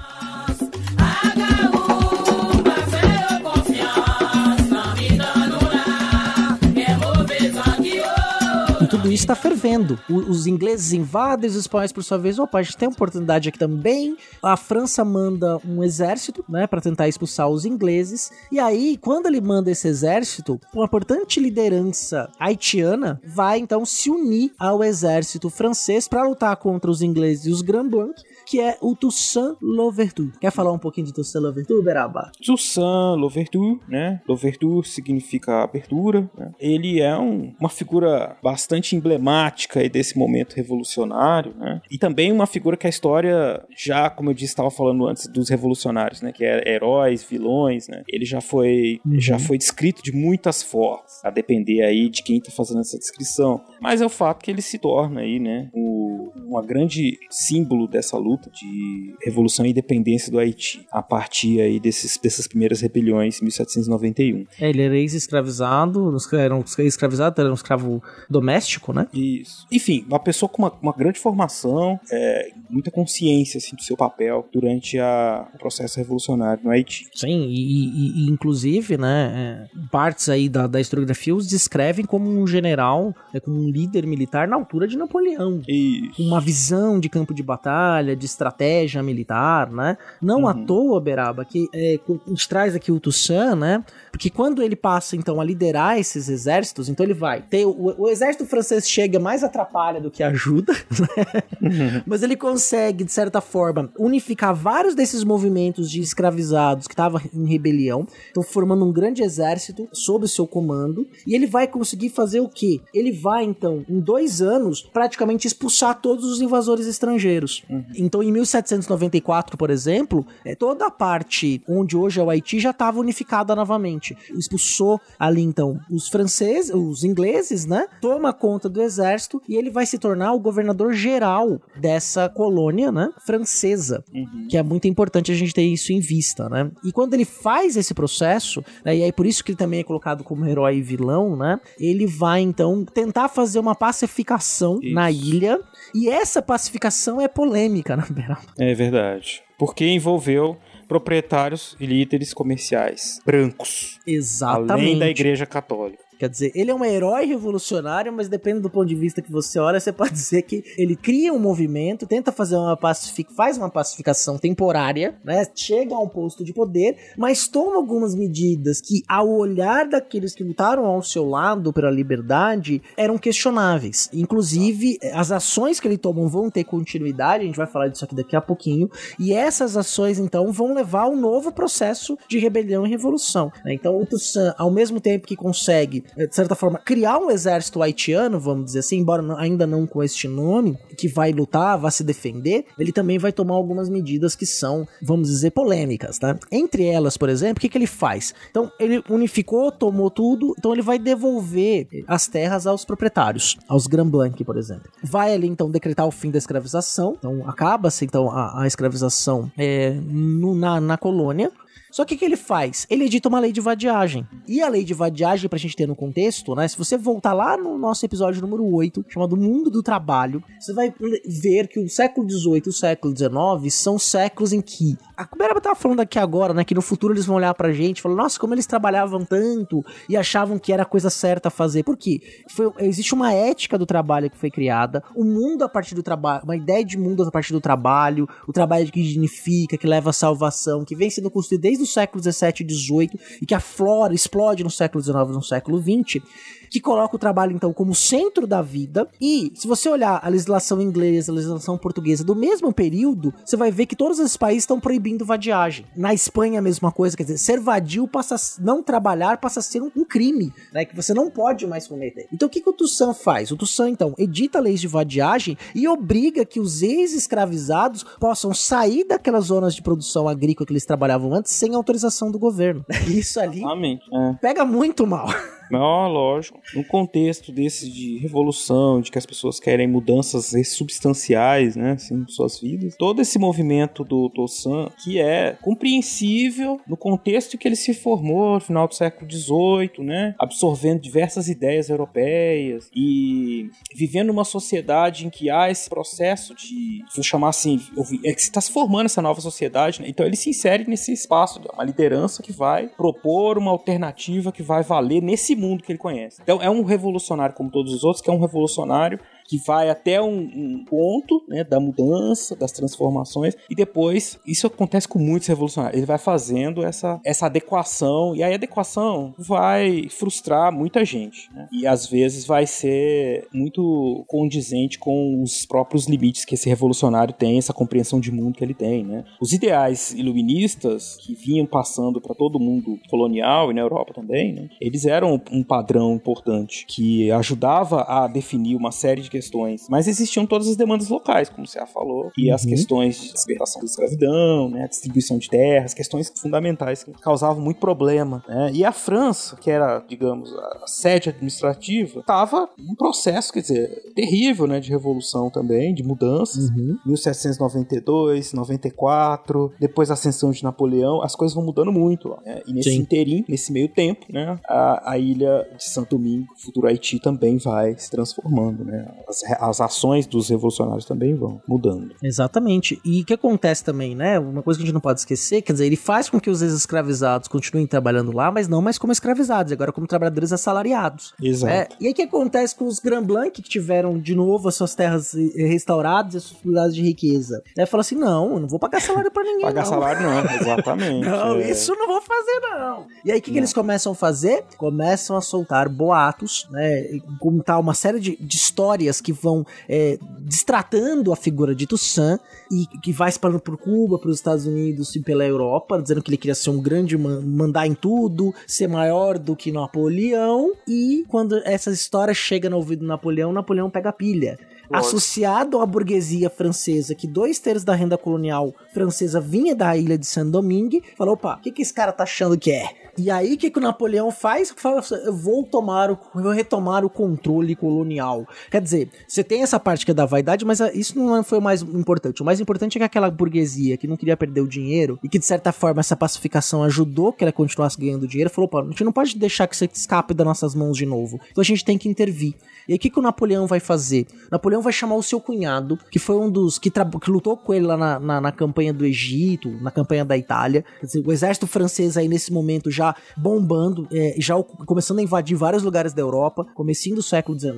tudo isso está fervendo. Os ingleses invadem, os espanhóis, por sua vez, opa, a gente tem oportunidade aqui também. A França manda um exército, né, para tentar expulsar os ingleses. E aí, quando ele manda esse exército, uma importante liderança haitiana vai então se unir ao exército francês para lutar contra os ingleses e os Grand Blanc que é o Toussaint Louverture. Quer falar um pouquinho de Toussaint Louverture, Beraba? Toussaint Louverture, né? Louverture significa abertura. Né? Ele é um, uma figura bastante emblemática desse momento revolucionário, né? E também uma figura que a história já, como eu disse, estava falando antes dos revolucionários, né? Que é heróis, vilões, né? Ele já foi, uhum. já foi descrito de muitas formas, a depender aí de quem está fazendo essa descrição. Mas é o fato que ele se torna aí, né? O, uma grande símbolo dessa luta luta de revolução e independência do Haiti, a partir aí desses, dessas primeiras rebeliões em 1791. É, ele era ex-escravizado, era um escravizado, era um escravo doméstico, né? Isso. Enfim, uma pessoa com uma, uma grande formação, é, muita consciência assim, do seu papel durante a, o processo revolucionário no Haiti. Sim, e, e, e inclusive, né, é, partes aí da, da historiografia os descrevem como um general, é, como um líder militar na altura de Napoleão. Isso. Uma visão de campo de batalha, de estratégia militar, né? Não Uhum. à toa, Beraba, que é, a gente traz aqui o Toussaint, né? Porque quando ele passa, então, a liderar esses exércitos, então ele vai ter... O, o exército francês chega mais atrapalha do que ajuda, [LAUGHS] né? Mas ele consegue, de certa forma, unificar vários desses movimentos de escravizados que estavam em rebelião, então formando um grande exército sob o seu comando, e ele vai conseguir fazer o quê? Ele vai, então, em dois anos, praticamente expulsar todos os invasores estrangeiros. Então, em 1794, por exemplo, é, toda a parte onde hoje é o Haiti já estava unificada novamente. Expulsou ali, então, os franceses, os ingleses, né? Toma conta do exército e ele vai se tornar o governador geral dessa colônia, né? Francesa. Que é muito importante a gente ter isso em vista, né? E quando ele faz esse processo, né, e aí por isso que ele também é colocado como herói e vilão, né? Ele vai, então, tentar fazer uma pacificação na ilha. E essa pacificação é polêmica, [LAUGHS] né, Beraba? É verdade. Porque envolveu proprietários e líderes comerciais brancos. Exatamente. Além da Igreja Católica. Quer dizer, ele é um herói revolucionário, mas dependendo do ponto de vista que você olha, você pode [LAUGHS] dizer que ele cria um movimento, tenta fazer uma pacific... faz uma pacificação temporária, né? Chega a um posto de poder, mas toma algumas medidas que, ao olhar daqueles que lutaram ao seu lado pela liberdade, eram questionáveis. Inclusive, as ações que ele toma vão ter continuidade, a gente vai falar disso aqui daqui a pouquinho, e essas ações, então, vão levar a um novo processo de rebelião e revolução. né? Então, o Toussaint, ao mesmo tempo que consegue de certa forma, criar um exército haitiano, vamos dizer assim, embora ainda não com este nome, que vai lutar, vai se defender, ele também vai tomar algumas medidas que são, vamos dizer, polêmicas, tá? Entre elas, por exemplo, o que, que ele faz? Então, ele unificou, tomou tudo, então ele vai devolver as terras aos proprietários, aos Grand Blanc, por exemplo. Vai ali, então, decretar o fim da escravização, então acaba-se, então, a, a escravização é, no, na, na colônia, só que o que ele faz? Ele edita uma lei de vadiagem. E a lei de vadiagem, pra gente ter no contexto, né? Se você voltar lá no nosso episódio número 8, chamado Mundo do Trabalho, você vai ver que o século XVIII e o século XIX são séculos em que. A Kuberaba tava falando aqui agora, né? Que no futuro eles vão olhar pra gente e falar, nossa, como eles trabalhavam tanto e achavam que era a coisa certa a fazer. Por quê? Foi, existe uma ética do trabalho que foi criada, o mundo a partir do trabalho, uma ideia de mundo a partir do trabalho, o trabalho que dignifica, que leva à salvação, que vem sendo construído desde o século XVII e XVIII e que aflora, explode no século XIX e no século XX, que coloca o trabalho então como centro da vida. E se você olhar a legislação inglesa, a legislação portuguesa do mesmo período, você vai ver que todos esses países estão proibindo vadiagem. Na Espanha a mesma coisa, quer dizer, ser vadio passa a não trabalhar passa a ser um, um crime, né, que você não pode mais cometer. Então o que, que o Toussaint faz? O Toussaint então edita leis de vadiagem e obriga que os ex-escravizados possam sair daquelas zonas de produção agrícola que eles trabalhavam antes sem autorização do governo. Isso ali Exatamente. É. pega muito mal. Não, lógico. No contexto desse de revolução, de que as pessoas querem mudanças substanciais, né, assim, em suas vidas, todo esse movimento do Toussaint, que é compreensível no contexto em que ele se formou no final do século XVIII, né, absorvendo diversas ideias europeias e vivendo numa sociedade em que há esse processo de, vou chamar assim, é que está se formando essa nova sociedade, né, então ele se insere nesse espaço, uma liderança que vai propor uma alternativa que vai valer nesse mundo que ele conhece. Então é um revolucionário como todos os outros, que é um revolucionário que vai até um, um ponto né, da mudança, das transformações, e depois, isso acontece com muitos revolucionários, ele vai fazendo essa, essa adequação, e aí a adequação vai frustrar muita gente, né? e às vezes vai ser muito condizente com os próprios limites que esse revolucionário tem, essa compreensão de mundo que ele tem. Né? Os ideais iluministas que vinham passando para todo mundo colonial e na Europa também, né? eles eram um padrão importante que ajudava a definir uma série de questões. Mas existiam todas as demandas locais, como você já falou, e as Uhum. questões de libertação da escravidão, né, distribuição de terras, questões fundamentais que causavam muito problema. Né? E a França, que era, digamos, a sede administrativa, estava num processo, quer dizer, terrível, né, de revolução também, de mudanças. Uhum. 1792, 94, depois a ascensão de Napoleão, as coisas vão mudando muito lá. né? E nesse Sim. interim, nesse meio tempo, né, a, a ilha de Santo Domingo, futuro Haiti, também vai se transformando. Né? As, as ações dos revolucionários também vão mudando. Exatamente. E o que acontece também, né? Uma coisa que a gente não pode esquecer, quer dizer, ele faz com que os ex-escravizados continuem trabalhando lá, mas não mais como escravizados, agora como trabalhadores assalariados. Exato. É, e aí o que acontece com os Grand Blanc que tiveram de novo as suas terras restauradas e as suas possibilidades de riqueza? Aí fala assim: não, eu não vou pagar salário pra ninguém. Pagar não. salário não, [LAUGHS] exatamente. Não, é. isso não vou fazer, não. E aí, o que, que eles começam a fazer? Começam a soltar boatos, né? e Contar uma série de, de histórias que vão é, destratando a figura de Toussaint e que vai espalhando por Cuba, para os Estados Unidos e pela Europa, dizendo que ele queria ser um grande man- mandar em tudo, ser maior do que Napoleão. E quando essa história chega no ouvido do Napoleão, Napoleão pega a pilha. Associado à burguesia francesa, que dois terços da renda colonial francesa vinha da ilha de Saint-Domingue, falou: opa, o que, que esse cara tá achando que é? E aí, o que, que o Napoleão faz? Fala eu vou tomar, o, vou retomar o controle colonial. Quer dizer, você tem essa parte que é da vaidade, mas ah, isso não foi o mais importante. O mais importante é que aquela burguesia que não queria perder o dinheiro e que, de certa forma, essa pacificação ajudou que ela continuasse ganhando dinheiro, falou: opa, a gente não pode deixar que isso escape das nossas mãos de novo. Então a gente tem que intervir. E aí, o que, que o Napoleão vai fazer? Napoleão vai chamar o seu cunhado, que foi um dos que, que lutou com ele lá na, na, na campanha do Egito, na campanha da Itália. Quer dizer, o exército francês aí nesse momento já bombando, é, já começando a invadir vários lugares da Europa, comecinho do século XIX.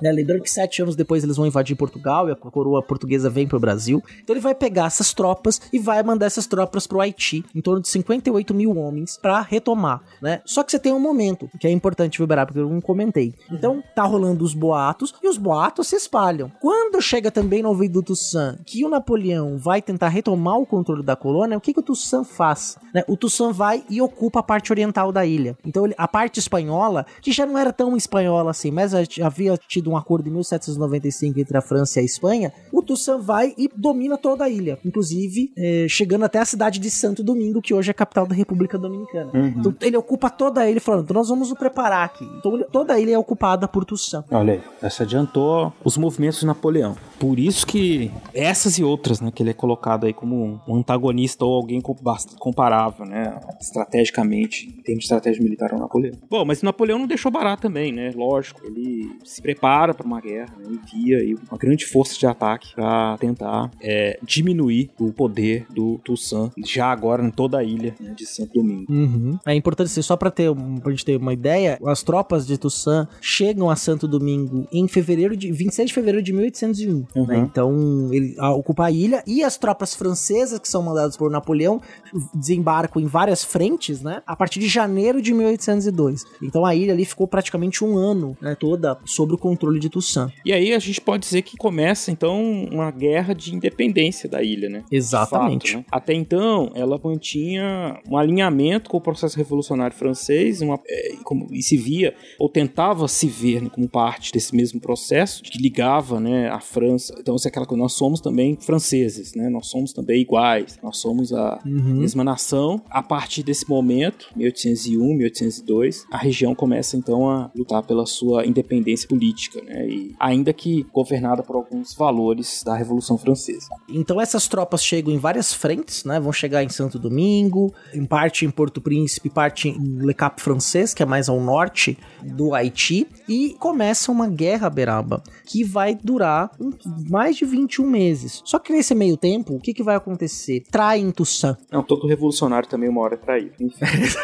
né? Lembrando que sete anos depois eles vão invadir Portugal e a coroa portuguesa vem pro Brasil. Então ele vai pegar essas tropas e vai mandar essas tropas pro Haiti, em torno de 58 mil homens, pra retomar, né? Só que você tem um momento que é importante vibrar, porque eu não comentei. Então tá rolando os boatos e os boatos se espalham. Quando chega também no ouvido do Toussaint que o Napoleão vai tentar retomar o controle da colônia, o que, que o Toussaint faz? né? O Toussaint vai e ocupa a parte oriental da ilha. Então a parte espanhola, que já não era tão espanhola assim, mas havia tido um acordo em 1795 entre a França e a Espanha, o Toussaint vai e domina toda a ilha, inclusive eh, chegando até a cidade de Santo Domingo, que hoje é a capital da República Dominicana. Uhum. Então ele ocupa toda a ilha, falando, então nós vamos nos preparar aqui. Então toda a ilha é ocupada por Toussaint. Olha aí, essa adiantou os movimentos de Napoleão. Por isso que essas e outras, né, que ele é colocado aí como um antagonista ou alguém comparável, né, estrategicamente, em termos de estratégia militar ao Napoleão. Bom, mas Napoleão não deixou barato também, né, lógico, ele se prepara para uma guerra, né, envia aí uma grande força de ataque para tentar é, diminuir o poder do Toussaint, já agora em toda a ilha né, de Santo Domingo. Uhum. É importante ser só para ter pra gente ter uma ideia, as tropas de Toussaint chegam a Santo Domingo em fevereiro de 26 de fevereiro de 1801, Uhum. né? Então, ele ocupa a ilha e as tropas francesas que são mandadas por Napoleão desembarcam em várias frentes, né? A partir de janeiro de 1802. Então a ilha ali ficou praticamente um ano, né, toda sob o controle de Toussaint. E aí a gente pode dizer que começa então uma guerra de independência da ilha, né? Exatamente. fato, né? Até então, ela mantinha um alinhamento com o processo revolucionário francês, uma, é, e como- e se via, ou tentava se ver né, como parte desse mesmo processo, que ligava né, a França. Então, isso é aquela coisa, nós somos também franceses, né? Nós somos também iguais, nós somos a Uhum. mesma nação. A partir desse momento, 1801, 1802, a região começa então a lutar pela sua independência política, né? E ainda que governada por alguns valores da Revolução Francesa. Então essas tropas chegam em várias frentes, né? Vão chegar em Santo Domingo, em parte em Porto Príncipe, parte em Le Cap francês, que é mais ao norte do Haiti, e começa uma guerra beraba que vai durar mais de 21 meses. Só que nesse meio tempo, o que, que vai acontecer? Traem Toussaint. Não, todo revolucionário também uma hora é traído. [LAUGHS] Enfim.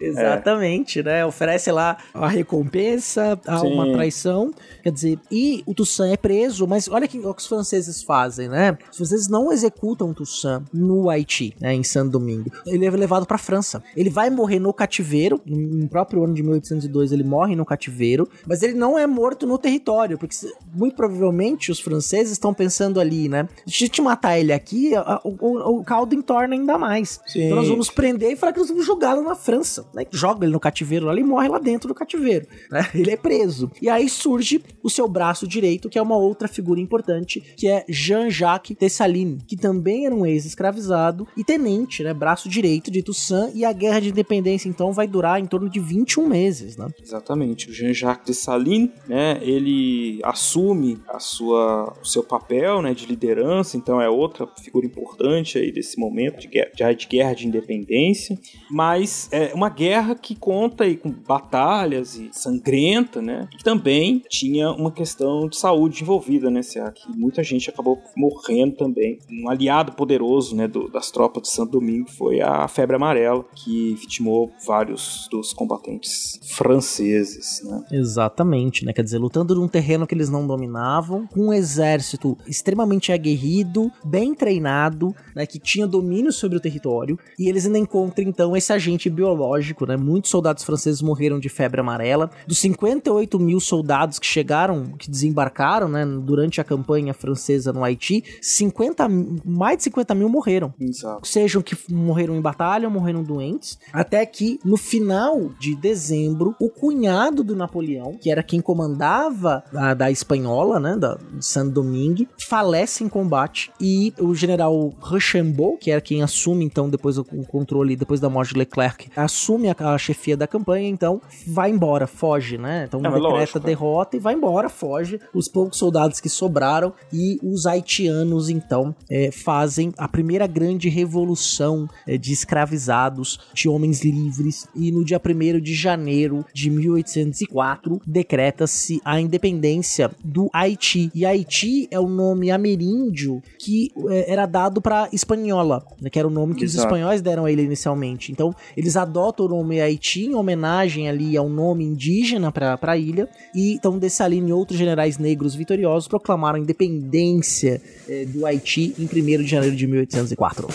[LAUGHS] Exatamente, né? Oferece lá a recompensa, Sim. uma traição. Quer dizer, e o Toussaint é preso, mas olha que, o que os franceses fazem, né? Os franceses não executam Toussaint no Haiti, né, em Saint Domingue. Ele é levado para França. Ele vai morrer no cativeiro, no próprio ano de 1802 ele morre no cativeiro, mas ele não é morto no território, porque muito provavelmente os franceses estão pensando ali, né? Se a gente matar ele aqui, o, o, o caldo entorna ainda mais. Sim. Então nós vamos prender e falar nós vamos jogá-lo na França. Né? Joga ele no cativeiro lá, ele morre lá dentro do cativeiro. Né? [LAUGHS] Ele é preso. E aí surge o seu braço direito, que é uma outra figura importante, que é Jean-Jacques Dessalines, que também era um ex-escravizado e tenente, né? Braço direito de Toussaint. E a guerra de independência, então, vai durar em torno de 21 meses, né? Exatamente. O Jean-Jacques Dessalines, né? Ele assume a sua, o seu papel, né? De liderança, então é outra figura importante aí desse momento de guerra de, guerra de independência. Mas é uma guerra que conta aí com batalhas e sangrenta, né? E também tinha uma questão de saúde envolvida, né, Cia? Que muita gente acabou morrendo também. Um aliado poderoso, né, do, das tropas de Santo Domingo foi a febre amarela, que vitimou vários dos combatentes franceses, né? Exatamente, né? Quer dizer, lutando num terreno que eles não dominavam, com um exército extremamente aguerrido, bem treinado, né, que tinha domínio sobre o território, e eles ainda encontram então esse agente biológico, né? Muitos soldados franceses morreram de febre amarela. Dos 58 mil soldados que chegaram, que desembarcaram, né, durante a campanha francesa no Haiti, 50, mais de 50 mil morreram. Exato. Sejam que morreram em batalha ou morreram doentes. Até que no final de dezembro, o cunhado do Napoleão, que era quem comandava a da espanhola, né, da Saint-Domingue, falece em combate e o general Rochambeau, que era quem assume então depois o controle, depois da morte de Leclerc, assume a, a chefia da campanha, então vai embora, foge, né? Então é, decreta lógico, derrota e vai embora, foge. Os poucos soldados que sobraram e os haitianos então é, fazem a primeira grande revolução é, de escravizados, de homens livres e no dia 1 de janeiro de 1804 decreta-se a independência do Haiti. E Haiti é o nome ameríndio que é, era dado para espanhola, né, que era o nome que Exato. os espanhóis deram a ele inicialmente. Então, eles adotam o nome Haiti em homenagem ali ao nome indígena para a ilha. E então, Dessalines e outros generais negros vitoriosos proclamaram a independência é, do Haiti em 1 de janeiro de 1804.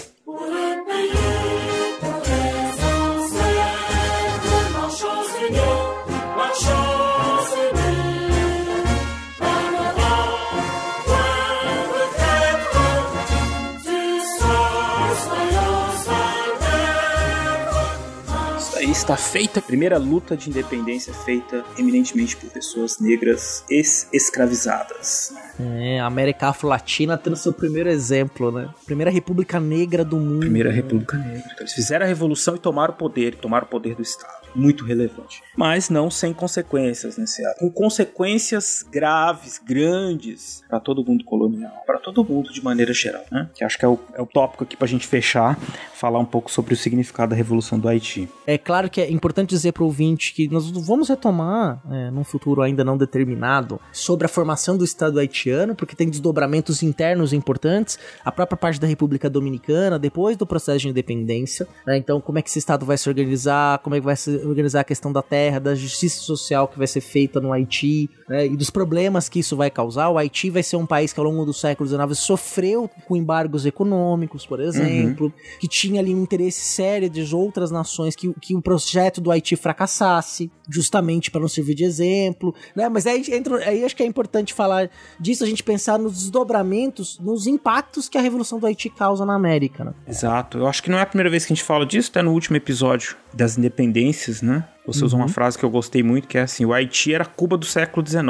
Está feita a primeira luta de independência feita eminentemente por pessoas negras ex-escravizadas. É, a América Afro-Latina tendo seu primeiro exemplo, né? Primeira república negra do mundo. Primeira república negra. Então, eles fizeram a revolução e tomaram o poder, tomaram o poder do Estado muito relevante. Mas não sem consequências nesse ato. Com consequências graves, grandes para todo mundo colonial, para todo mundo de maneira geral, né? Que acho que é o, é o tópico aqui para a gente fechar, falar um pouco sobre o significado da Revolução do Haiti. É claro que é importante dizer para o ouvinte que nós vamos retomar, é, num futuro ainda não determinado, sobre a formação do Estado haitiano, porque tem desdobramentos internos importantes, a própria parte da República Dominicana, depois do processo de independência, né? Então, como é que esse Estado vai se organizar, como é que vai se organizar a questão da terra, da justiça social que vai ser feita no Haiti, né, e dos problemas que isso vai causar. O Haiti vai ser um país que ao longo do século XIX sofreu com embargos econômicos, por exemplo, uhum. que tinha ali um interesse sério de outras nações que, que o projeto do Haiti fracassasse, justamente para não servir de exemplo, né? Mas aí, entra, aí acho que é importante falar disso, a gente pensar nos desdobramentos, nos impactos que a Revolução do Haiti causa na América, né? Exato. Eu acho que não é a primeira vez que a gente fala disso, até no último episódio das independências né? Você uhum. usou uma frase que eu gostei muito, que é assim: o Haiti era Cuba do século XIX.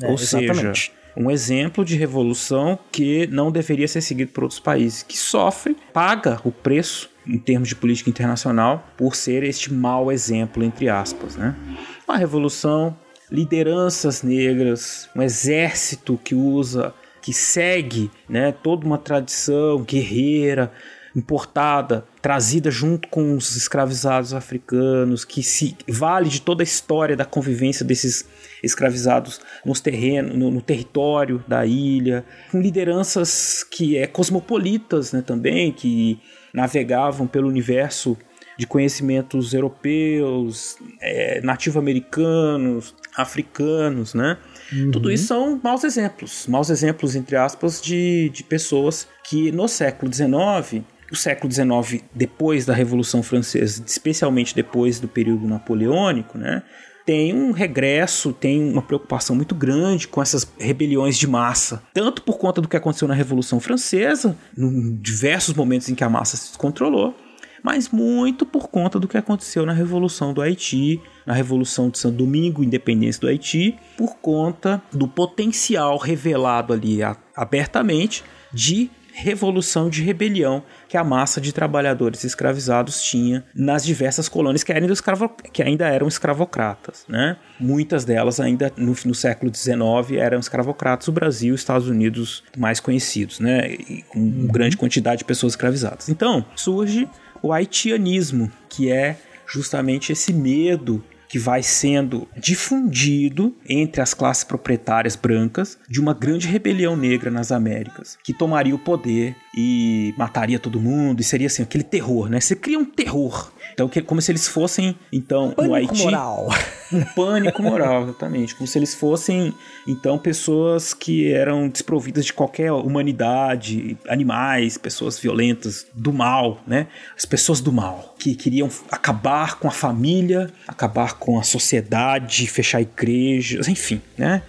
É, Ou exatamente. seja, um exemplo de revolução que não deveria ser seguido por outros países, que sofre, paga o preço em termos de política internacional por ser este mau exemplo, entre aspas, né? Uma revolução, lideranças negras, um exército que usa, que segue, né, toda uma tradição guerreira, importada, trazida junto com os escravizados africanos, que se vale de toda a história da convivência desses escravizados nos terrenos, no, no território da ilha, com lideranças que é cosmopolitas, né, também, que navegavam pelo universo de conhecimentos europeus, é, nativo-americanos, africanos, né? Uhum. Tudo isso são maus exemplos, maus exemplos, entre aspas, de, de pessoas que no século XIX o século XIX, depois da Revolução Francesa, especialmente depois do período napoleônico, né, tem um regresso, tem uma preocupação muito grande com essas rebeliões de massa. Tanto por conta do que aconteceu na Revolução Francesa, em diversos momentos em que a massa se descontrolou, mas muito por conta do que aconteceu na Revolução do Haiti, na Revolução de Santo Domingo, independência do Haiti, por conta do potencial revelado ali abertamente de revolução de rebelião que a massa de trabalhadores escravizados tinha nas diversas colônias que ainda, escravo, que ainda eram escravocratas. Né? Muitas delas ainda no, no século XIX eram escravocratas, o Brasil e os Estados Unidos mais conhecidos, né? E com uhum. grande quantidade de pessoas escravizadas. Então surge o haitianismo, que é justamente esse medo que vai sendo difundido entre as classes proprietárias brancas de uma grande rebelião negra nas Américas, que tomaria o poder e mataria todo mundo, e seria assim, aquele terror, né? Você cria um terror. Então, que, como se eles fossem, então, pânico no Haiti. moral. Um pânico moral, exatamente. Como se eles fossem, então, pessoas que eram desprovidas de qualquer humanidade, animais, pessoas violentas, do mal, né? As pessoas do mal, que queriam acabar com a família, acabar com a sociedade, fechar igrejas, enfim, né?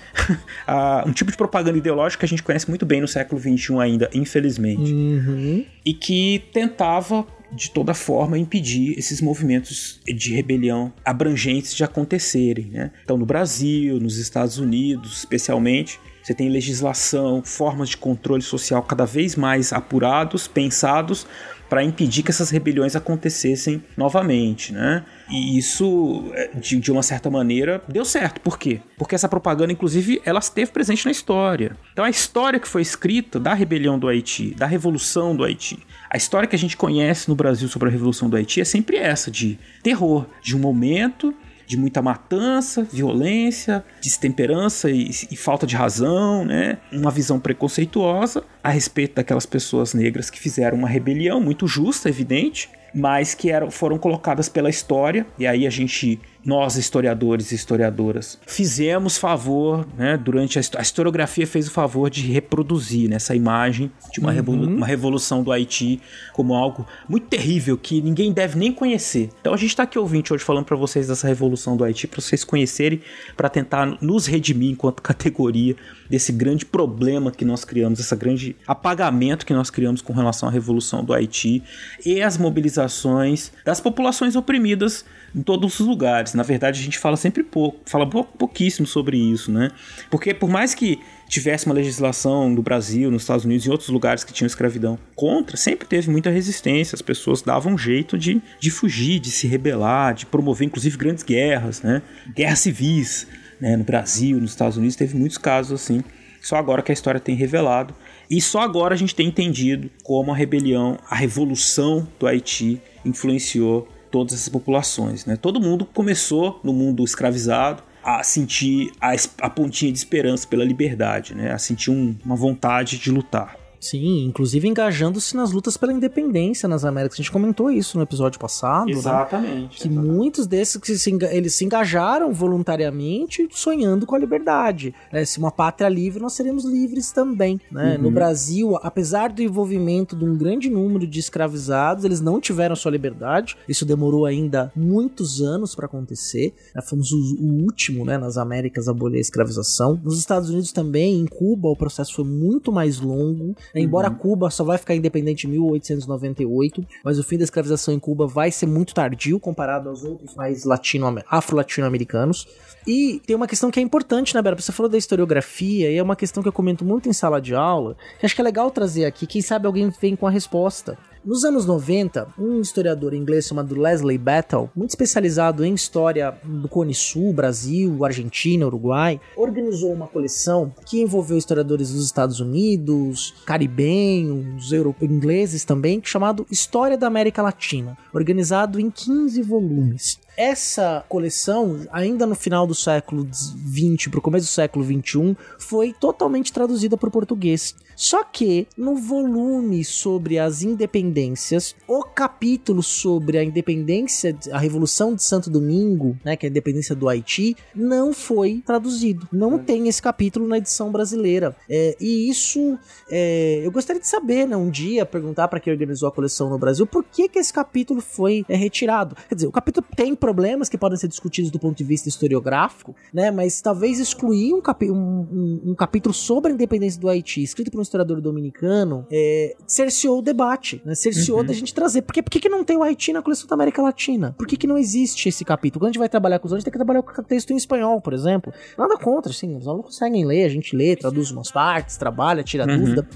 [LAUGHS] um tipo de propaganda ideológica que a gente conhece muito bem no século XXI ainda, infelizmente. Uhum. E que tentava de toda forma impedir esses movimentos de rebelião abrangentes de acontecerem. Né? Então, no Brasil, nos Estados Unidos, especialmente, você tem legislação, formas de controle social cada vez mais apurados, pensados para impedir que essas rebeliões acontecessem novamente, né? E isso, é, de, de, uma certa maneira, deu certo. Por quê? Porque essa propaganda, inclusive, ela esteve presente na história. Então, a história que foi escrita da rebelião do Haiti, da revolução do Haiti, a história que a gente conhece no Brasil sobre a revolução do Haiti é sempre essa, de terror, de um momento de muita matança, violência, destemperança e, e, falta de razão, né? Uma visão preconceituosa a respeito daquelas pessoas negras que fizeram uma rebelião muito justa, evidente, mas que eram, foram colocadas pela história, e aí a gente nós, historiadores e historiadoras, fizemos favor, né, durante a, a, historiografia fez o favor de reproduzir né, essa imagem de uma, uhum. revolu uma revolução do Haiti como algo muito terrível que ninguém deve nem conhecer. Então a gente está aqui ouvinte hoje falando para vocês dessa revolução do Haiti, para vocês conhecerem, para tentar nos redimir enquanto [LAUGHS] categoria desse grande problema que nós criamos, esse grande apagamento que nós criamos com relação à revolução do Haiti e as mobilizações das populações oprimidas em todos os lugares. Na verdade, a gente fala sempre pouco, fala pouquíssimo sobre isso, né? Porque por mais que tivesse uma legislação no Brasil, nos Estados Unidos e outros lugares que tinham escravidão contra, sempre teve muita resistência. As pessoas davam um jeito de, de fugir, de se rebelar, de promover inclusive grandes guerras, né? Guerras civis, né? No Brasil, nos Estados Unidos, teve muitos casos assim. Só agora que a história tem revelado. E só agora a gente tem entendido como a rebelião, a revolução do Haiti influenciou todas essas populações. Né? Todo mundo começou no mundo escravizado a sentir a, a pontinha de esperança pela liberdade, né? a sentir um, uma vontade de lutar. Sim, inclusive engajando-se nas lutas pela independência nas Américas. A gente comentou isso no episódio passado. Exatamente. Né? Que exatamente. muitos desses que se, eles se engajaram voluntariamente sonhando com a liberdade. Né? Se uma pátria livre, nós seremos livres também. Né? Uhum. No Brasil, apesar do envolvimento de um grande número de escravizados, eles não tiveram sua liberdade. Isso demorou ainda muitos anos para acontecer. Né? Fomos o, o último né, nas Américas a abolir a escravização. Nos Estados Unidos também, em Cuba, o processo foi muito mais longo. Né? Embora uhum. Cuba só vai ficar independente em 1898, mas o fim da escravização em Cuba vai ser muito tardio comparado aos outros países latino, afro-latino-americanos. E tem uma questão que é importante, né, Bera? Você falou da historiografia, e é uma questão que eu comento muito em sala de aula, que acho que é legal trazer aqui. Quem sabe alguém vem com a resposta. Nos anos 90, um historiador inglês chamado Leslie Battle, muito especializado em história do Cone Sul, Brasil, Argentina, Uruguai, organizou uma coleção que envolveu historiadores dos Estados Unidos, caribenhos, ingleses também, chamado História da América Latina, organizado em 15 volumes. essa coleção, ainda no final do século XX para o começo do século XXI, foi totalmente traduzida para o português. Só que no volume sobre as independências, o capítulo sobre a independência, a Revolução de Santo Domingo, né, que é a independência do Haiti, não foi traduzido. Não tem esse capítulo na edição brasileira. É, e isso, é, eu gostaria de saber, né, um dia, perguntar para quem organizou a coleção no Brasil, por que, que esse capítulo foi é, retirado. Quer dizer, o capítulo tem problemas que podem ser discutidos do ponto de vista historiográfico, né, mas talvez excluir um, capi um, um, um capítulo sobre a independência do Haiti, escrito por um historiador dominicano, é, cerceou o debate, né? cerceou uhum. da gente trazer. Porque por que, que não tem o Haiti na coleção da América Latina? Por que, que não existe esse capítulo? Quando a gente vai trabalhar com os gente tem que trabalhar com o texto em espanhol, por exemplo. Nada contra, assim, os alunos conseguem ler, a gente lê, traduz umas partes, trabalha, tira uhum. dúvida.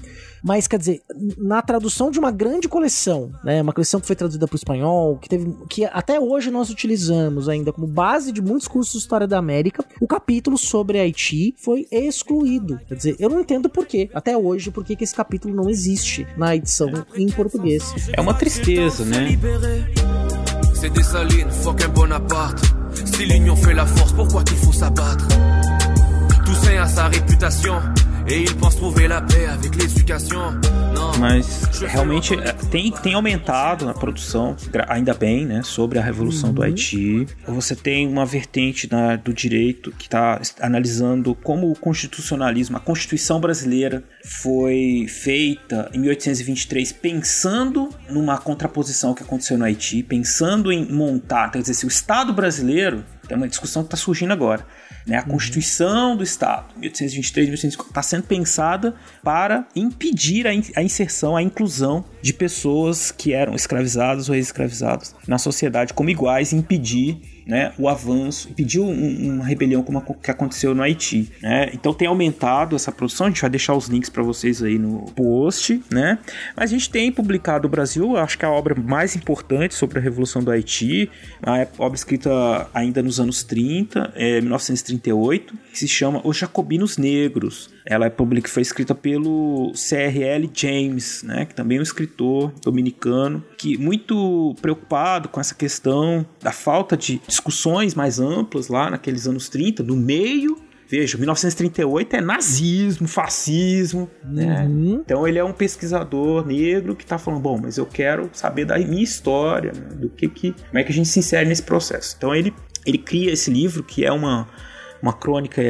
Mas, quer dizer, na tradução de uma grande coleção, né? Uma coleção que foi traduzida para o espanhol, que teve. que até hoje nós utilizamos ainda como base de muitos cursos de História da América, o capítulo sobre Haiti foi excluído. Quer dizer, eu não entendo por quê, até hoje, por que esse capítulo não existe na edição em português. É uma tristeza, né? C'est Dessalines, fucking Bonaparte. Si l'union fait la force, pourquoi qu'il faut s'abattre Toussaint a sa réputation. Mas realmente é, tem, tem aumentado a produção, ainda bem, né, sobre a Revolução uhum. do Haiti. Você tem uma vertente na, do direito que está analisando como o constitucionalismo, a Constituição brasileira foi feita em 1823 pensando numa contraposição que aconteceu no Haiti, pensando em montar, quer dizer, se o Estado brasileiro, é uma discussão que está surgindo agora, né? A Constituição do Estado, 1823, 1850, está sendo pensada para impedir a, in a inserção, a inclusão de pessoas que eram escravizadas ou ex-escravizadas na sociedade como iguais impedir né, o avanço, impediu um, uma rebelião como a que aconteceu no Haiti. Né? Então tem aumentado essa produção, a gente vai deixar os links para vocês aí no post, né? Mas a gente tem publicado o Brasil, acho que é a obra mais importante sobre a Revolução do Haiti, a obra escrita ainda nos anos 30, é, 1938, que se chama Os Jacobinos Negros. Ela é public, foi escrita pelo CRL James, né, que também é um escritor dominicano, que muito preocupado com essa questão da falta de discussões mais amplas lá naqueles anos 30, no meio Veja, 1938 é nazismo, fascismo, né? Uhum. Então ele é um pesquisador negro que está falando, bom, mas eu quero saber da minha história, né? do que que, como é que a gente se insere nesse processo. Então ele ele cria esse livro que é uma uma crônica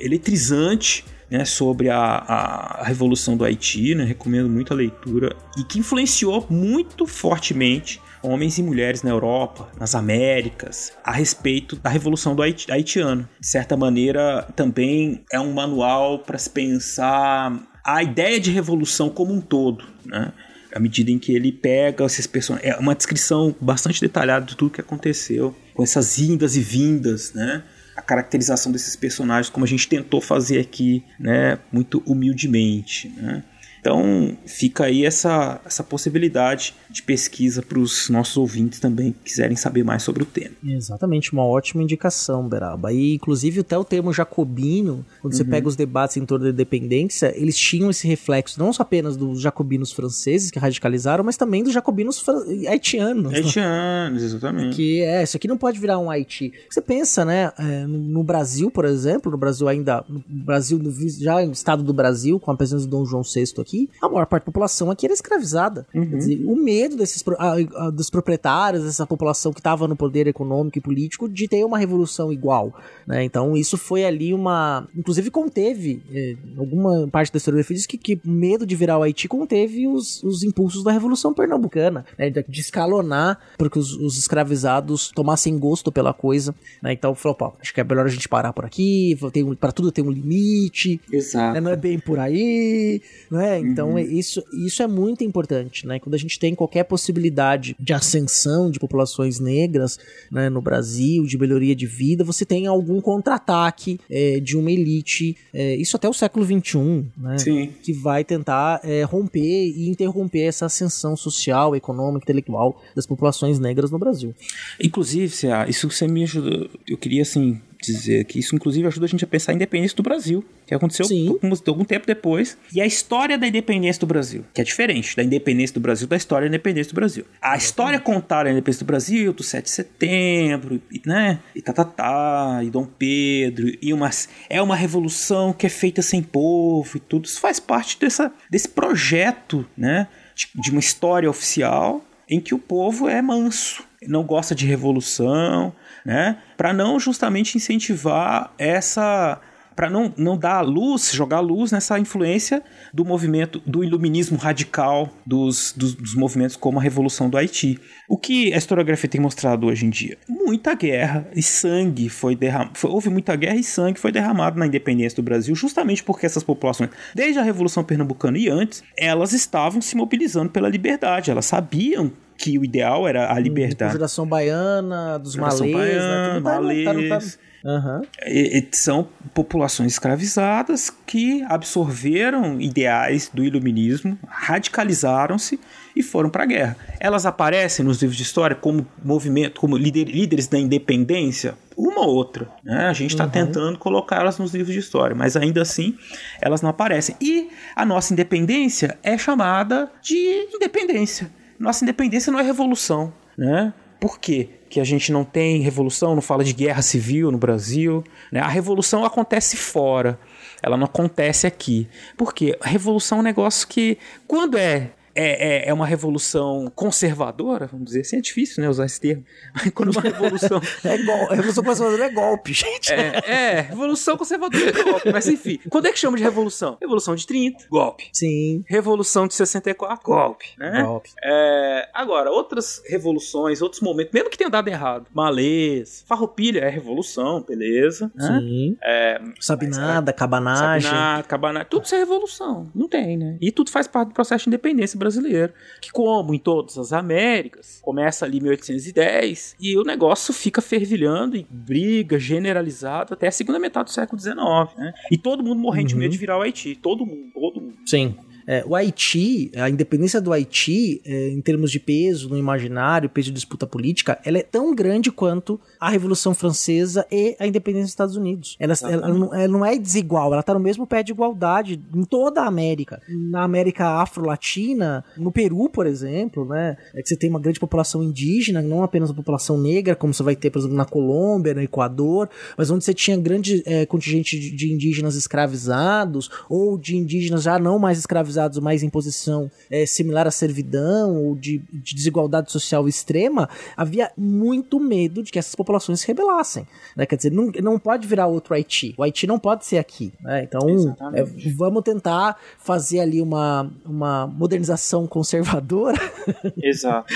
eletrizante né, sobre a, a, Revolução do Haiti, né, recomendo muito a leitura, e que influenciou muito fortemente homens e mulheres na Europa, nas Américas, a respeito da Revolução do Haiti, haitiano. De certa maneira, também é um manual para se pensar a ideia de revolução como um todo, né? à medida em que ele pega esses personagens. É uma descrição bastante detalhada de tudo que aconteceu, com essas indas e vindas, né? A caracterização desses personagens, como a gente tentou fazer aqui, né, muito humildemente, né? Então fica aí essa, essa possibilidade de pesquisa para os nossos ouvintes também que quiserem saber mais sobre o tema. Exatamente, uma ótima indicação, Beraba. E inclusive até o termo jacobino, quando uhum. você pega os debates em torno da independência, eles tinham esse reflexo não só apenas dos jacobinos franceses que radicalizaram, mas também dos jacobinos haitianos. Haitianos, exatamente. Que é, isso aqui não pode virar um Haiti. Você pensa, né, é, no Brasil, por exemplo, no Brasil ainda, no Brasil, já no estado do Brasil, com a presença do Dom João VI aqui, a maior parte da população aqui era escravizada. Uhum. Dizer, o medo desses a, a, dos proprietários, dessa população que estava no poder econômico e político, de ter uma revolução igual. Né? Então isso foi ali uma. Inclusive conteve, eh, alguma parte da história diz que, que medo de virar o Haiti conteve os, os impulsos da Revolução Pernambucana, né? de escalonar para que os, os, escravizados tomassem gosto pela coisa. Né? Então falou, pô, acho que é melhor a gente parar por aqui, um, para tudo tem um limite. Exato. Né? Não é bem por aí. Né? Então uhum. isso, isso é muito importante. Né? Quando a gente tem qualquer possibilidade de ascensão de populações negras né, no Brasil, de melhoria de vida, você tem algum contra-ataque é, de uma elite, é, isso até o século XXI, né, que vai tentar é, romper e interromper essa ascensão social, econômica, intelectual das populações negras no Brasil. Inclusive, isso você me ajuda, eu queria assim dizer que isso, inclusive, ajuda a gente a pensar a independência do Brasil, que aconteceu algum, algum tempo depois, e a história da independência do Brasil, que é diferente da independência do Brasil da história da independência do Brasil. A história contada da independência do Brasil, do 7 de setembro, e, né? E tatatá, e Dom Pedro, e umas, é uma revolução que é feita sem povo e tudo. Isso faz parte dessa, desse projeto, né? de, de uma história oficial em que o povo é manso, não gosta de revolução, né? Para não justamente incentivar essa para não, não dar luz, jogar luz nessa influência do movimento do iluminismo radical dos, dos, dos, movimentos como a Revolução do Haiti. O que a historiografia tem mostrado hoje em dia? Muita guerra e sangue foi derramado. Houve muita guerra e sangue foi derramado na independência do Brasil, justamente porque essas populações, desde a Revolução Pernambucana e antes, elas estavam se mobilizando pela liberdade. Elas sabiam que o ideal era a liberdade. Geração baiana, dos malês, baiana, né? malês. Tá, tá, tá, Uhum. E, e são populações escravizadas que absorveram ideais do iluminismo, radicalizaram-se e foram para a guerra. Elas aparecem nos livros de história como movimento, como líder, líderes da independência, uma ou outra. Né? A gente está uhum. tentando colocá-las nos livros de história, mas ainda assim elas não aparecem. E a nossa independência é chamada de independência. Nossa independência não é revolução, né? Por quê? Que a gente não tem revolução, não fala de guerra civil no Brasil. Né? A revolução acontece fora, ela não acontece aqui. Por quê? A revolução é um negócio que, quando é é, é, é, uma revolução conservadora, vamos dizer assim, é difícil né, usar esse termo. Mas [LAUGHS] quando uma revolução. [LAUGHS] é gol... Revolução conservadora é golpe, gente. É, é, revolução conservadora é golpe. Mas enfim, quando é que chama de revolução? Revolução de 30, golpe. Sim. Revolução de 64, golpe. Né? Golpe. É, agora, outras revoluções, outros momentos, mesmo que tenha dado errado, malês, farroupilha é revolução, beleza. Né? Sim. É, sabinada, mas, cabanagem. Sabinada, cabanagem. Tudo isso é revolução. Não tem, né? E tudo faz parte do processo de independência brasileiro, que como em todas as Américas, começa ali em 1810 e o negócio fica fervilhando e briga generalizado até a segunda metade do século XIX, né? E todo mundo morrendo uhum. de medo de virar o Haiti, todo mundo, todo mundo. Sim. É, o Haiti, a independência do Haiti, é, em termos de peso no imaginário, peso de disputa política, ela é tão grande quanto a Revolução Francesa e a independência dos Estados Unidos. Ela, ela, não, ela não, é desigual, ela está no mesmo pé de igualdade em toda a América. Na América Afro-Latina, no Peru, por exemplo, né, é que você tem uma grande população indígena, não apenas a população negra, como você vai ter, por exemplo, na Colômbia, no Equador, mas onde você tinha grande é, contingente de, de indígenas escravizados ou de indígenas já não mais escravizados escravizados mais em posição é, similar à servidão ou de, de, desigualdade social extrema, havia muito medo de que essas populações se rebelassem. Né? Quer dizer, não, não pode virar outro Haiti. O Haiti não pode ser aqui. Né? Então, é, vamos tentar fazer ali uma, uma modernização conservadora. [LAUGHS] Exato.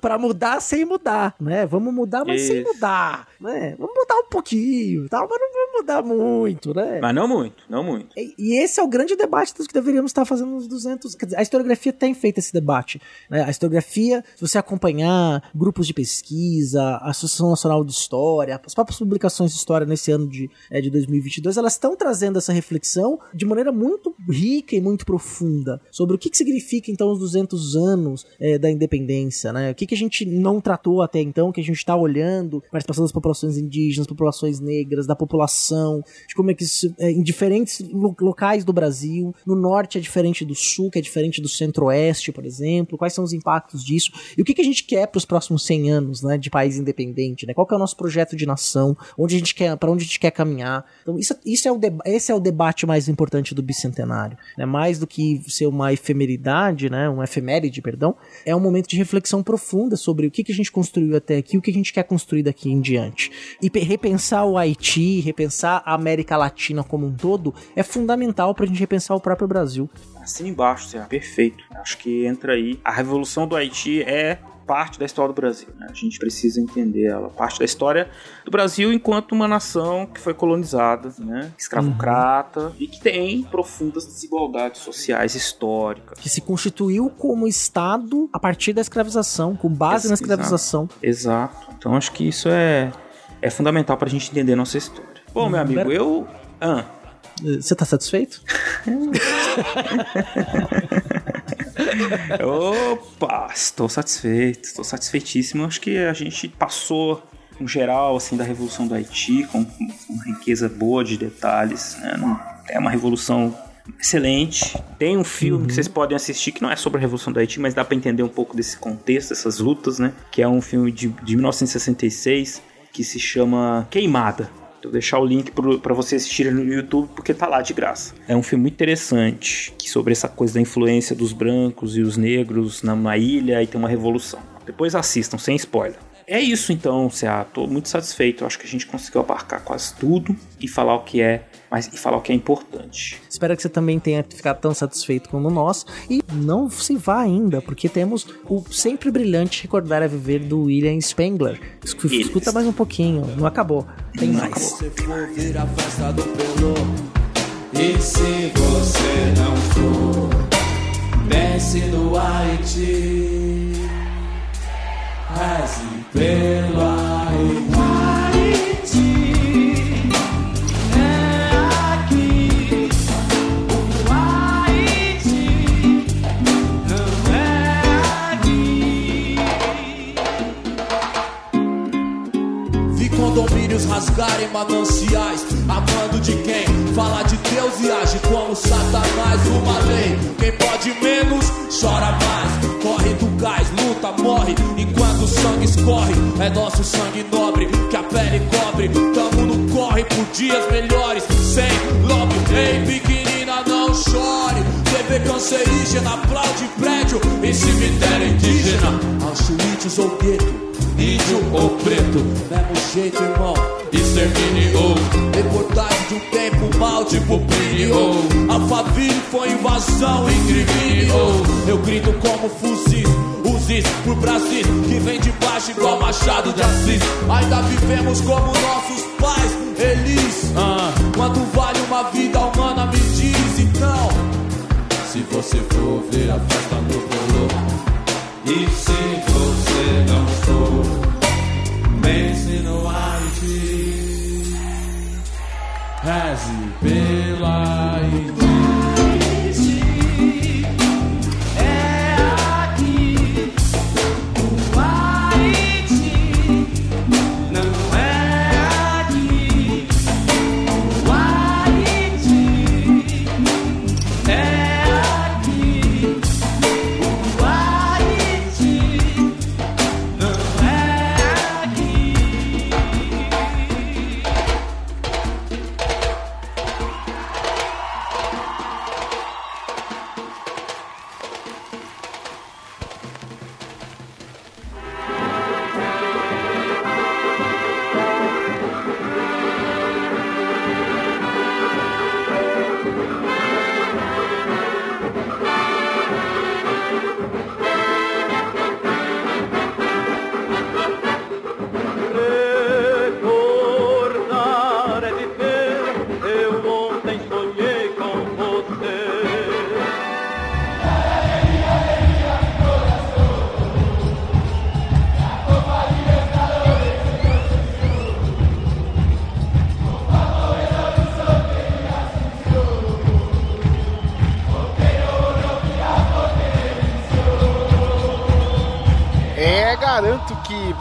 para é mudar sem mudar. Né? Vamos mudar, mas Isso. sem mudar. Né? Vamos mudar um pouquinho, tal, mas não vamos mudar muito. Né? Mas não muito, não muito. E, e esse é o grande debate que deveríamos estar fazendo nos 200. Quer dizer, a historiografia tem feito esse debate. Né? A historiografia, se você acompanhar grupos de pesquisa, a Associação Nacional de História, as próprias publicações de história nesse ano de, é, de 2022, elas estão trazendo essa reflexão de maneira muito rica e muito profunda sobre o que, que significa então os 200 anos é, da independência, né? O que, que a gente não tratou até então, que a gente está olhando, participação das populações indígenas, populações negras, da população, de como é que isso, é, em diferentes locais do Brasil, no norte é diferente do sul, que é diferente do centro-oeste, por exemplo? Quais são os impactos disso? E o que, que a gente quer para os próximos 100 anos, né, de país independente, né? Qual é o nosso projeto de nação? Onde a gente quer, para onde a gente quer caminhar? Então, isso, isso é o esse é o debate mais importante do bicentenário, né? Mais do que ser uma efemeridade, né, uma efeméride, perdão, é um momento de reflexão profunda sobre o que, que a gente construiu até aqui, o que a gente quer construir daqui em diante. E repensar o Haiti, repensar a América Latina como um todo, é fundamental para a gente repensar o próprio próprio Brasil. Assim embaixo, Zé. Perfeito. Acho que entra aí. A Revolução do Haiti é parte da história do Brasil. Né? A gente precisa entender ela. Parte da história do Brasil enquanto uma nação que foi colonizada, né? escravocrata uhum. e que tem profundas desigualdades sociais históricas. Que se constituiu como Estado a partir da escravização, com base na escravização. Exato. Então acho que isso é, é fundamental para a gente entender nossa história. Bom, uhum. meu amigo, eu. Ah, você tá satisfeito? [LAUGHS] Opa, estou satisfeito, estou satisfeitíssimo. Acho que a gente passou um geral assim da revolução do Haiti com uma riqueza boa de detalhes. Né? É uma revolução excelente. Tem um filme uhum. que vocês podem assistir que não é sobre a Revolução do Haiti, mas dá para entender um pouco desse contexto, dessas lutas, né? Que é um filme de, de 1966 que se chama Queimada. Vou deixar o link para você assistir no YouTube porque tá lá de graça. É um filme muito interessante que sobre essa coisa da influência dos brancos e os negros numa ilha e tem uma revolução. Depois assistam, sem spoiler. É isso então, Cea. Tô muito satisfeito. acho que a gente conseguiu abarcar quase tudo e falar o que é, mas e falar o que é importante. Espero que você também tenha ficado tão satisfeito como nós e não se vá ainda, porque temos o sempre brilhante recordar a viver do William Spengler. Escuta, escuta mais um pouquinho, não acabou. Tem não mais. Acabou. E se você não for, desce no Haiti, reze pela Haiti. Condomínios rasgarem mananciais, amando de quem fala de Deus e age como Satanás. Uma lei, quem pode menos chora mais, corre do gás, luta, morre sangue escorre, é nosso sangue nobre que a pele cobre. Tamo no corre por dias melhores, sem lobby. Ei, pequenina, não chore. Bebê cancerígena, aplaude prédio em cemitério indígena. Auschwitz ou gueto, índio ou preto, mesmo jeito, irmão. Extermine reportagem de um tempo mal, tipo Plínio. Alphaville foi invasão, incriminou. Eu grito como fuzis Uzis por Brasil, que vem de baixo igual Machado de Assis. Ainda vivemos como nossos pais, eles. Ah. Quanto vale uma vida humana, me diz então. Se você for ver a festa do Polo, e se você não for, pense no Haiti. Reze pela Haiti.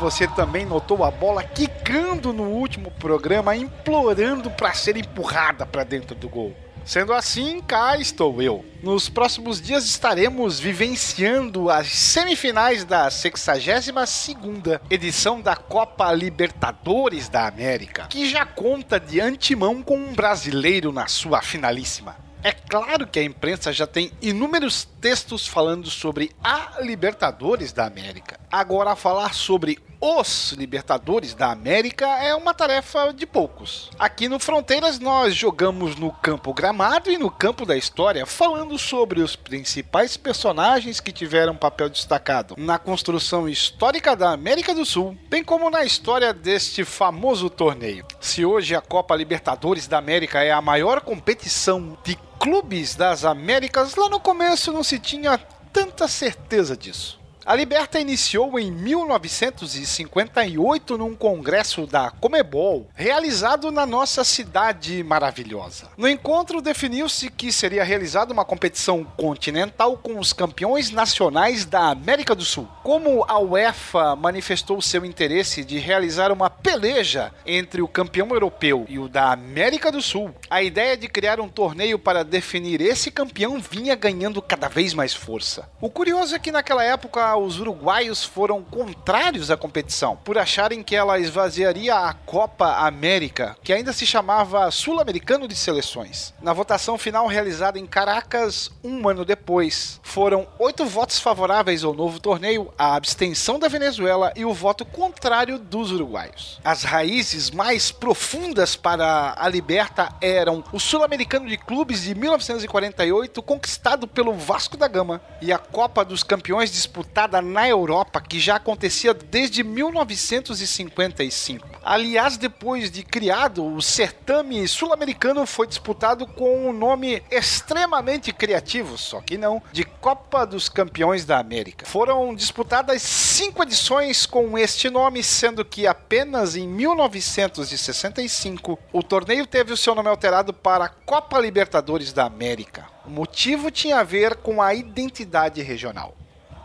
Você também notou a bola quicando no último programa, implorando para ser empurrada para dentro do gol. Sendo assim, cá estou eu. Nos próximos dias estaremos vivenciando as semifinais da 62ª edição da Copa Libertadores da América, que já conta de antemão com um brasileiro na sua finalíssima. É claro que a imprensa já tem inúmeros textos falando sobre a Libertadores da América. Agora, falar sobre os Libertadores da América é uma tarefa de poucos. Aqui no Fronteiras nós jogamos no campo gramado e no campo da história, falando sobre os principais personagens que tiveram papel destacado na construção histórica da América do Sul, bem como na história deste famoso torneio. Se hoje a Copa Libertadores da América é a maior competição de clubes das Américas, lá no começo não se tinha tanta certeza disso. A Liberta iniciou em 1958 num congresso da Comebol, realizado na nossa cidade maravilhosa. No encontro definiu-se que seria realizada uma competição continental com os campeões nacionais da América do Sul. Como a UEFA manifestou seu interesse de realizar uma peleja entre o campeão europeu e o da América do Sul, a ideia de criar um torneio para definir esse campeão vinha ganhando cada vez mais força. O curioso é que naquela época os uruguaios foram contrários à competição, por acharem que ela esvaziaria a Copa América, que ainda se chamava Sul-Americano de Seleções. Na votação final realizada em Caracas, um ano depois, foram oito votos favoráveis ao novo torneio, a abstenção da Venezuela e o voto contrário dos uruguaios. As raízes mais profundas para a Liberta eram o Sul-Americano de Clubes de 1948, conquistado pelo Vasco da Gama, e a Copa dos Campeões disputada na Europa, que já acontecia desde 1955. Aliás, depois de criado, o certame sul-americano foi disputado com um nome extremamente criativo, só que não, de Copa dos Campeões da América. Foram disputadas cinco edições com este nome, sendo que apenas em 1965 o torneio teve o seu nome alterado para Copa Libertadores da América. O motivo tinha a ver com a identidade regional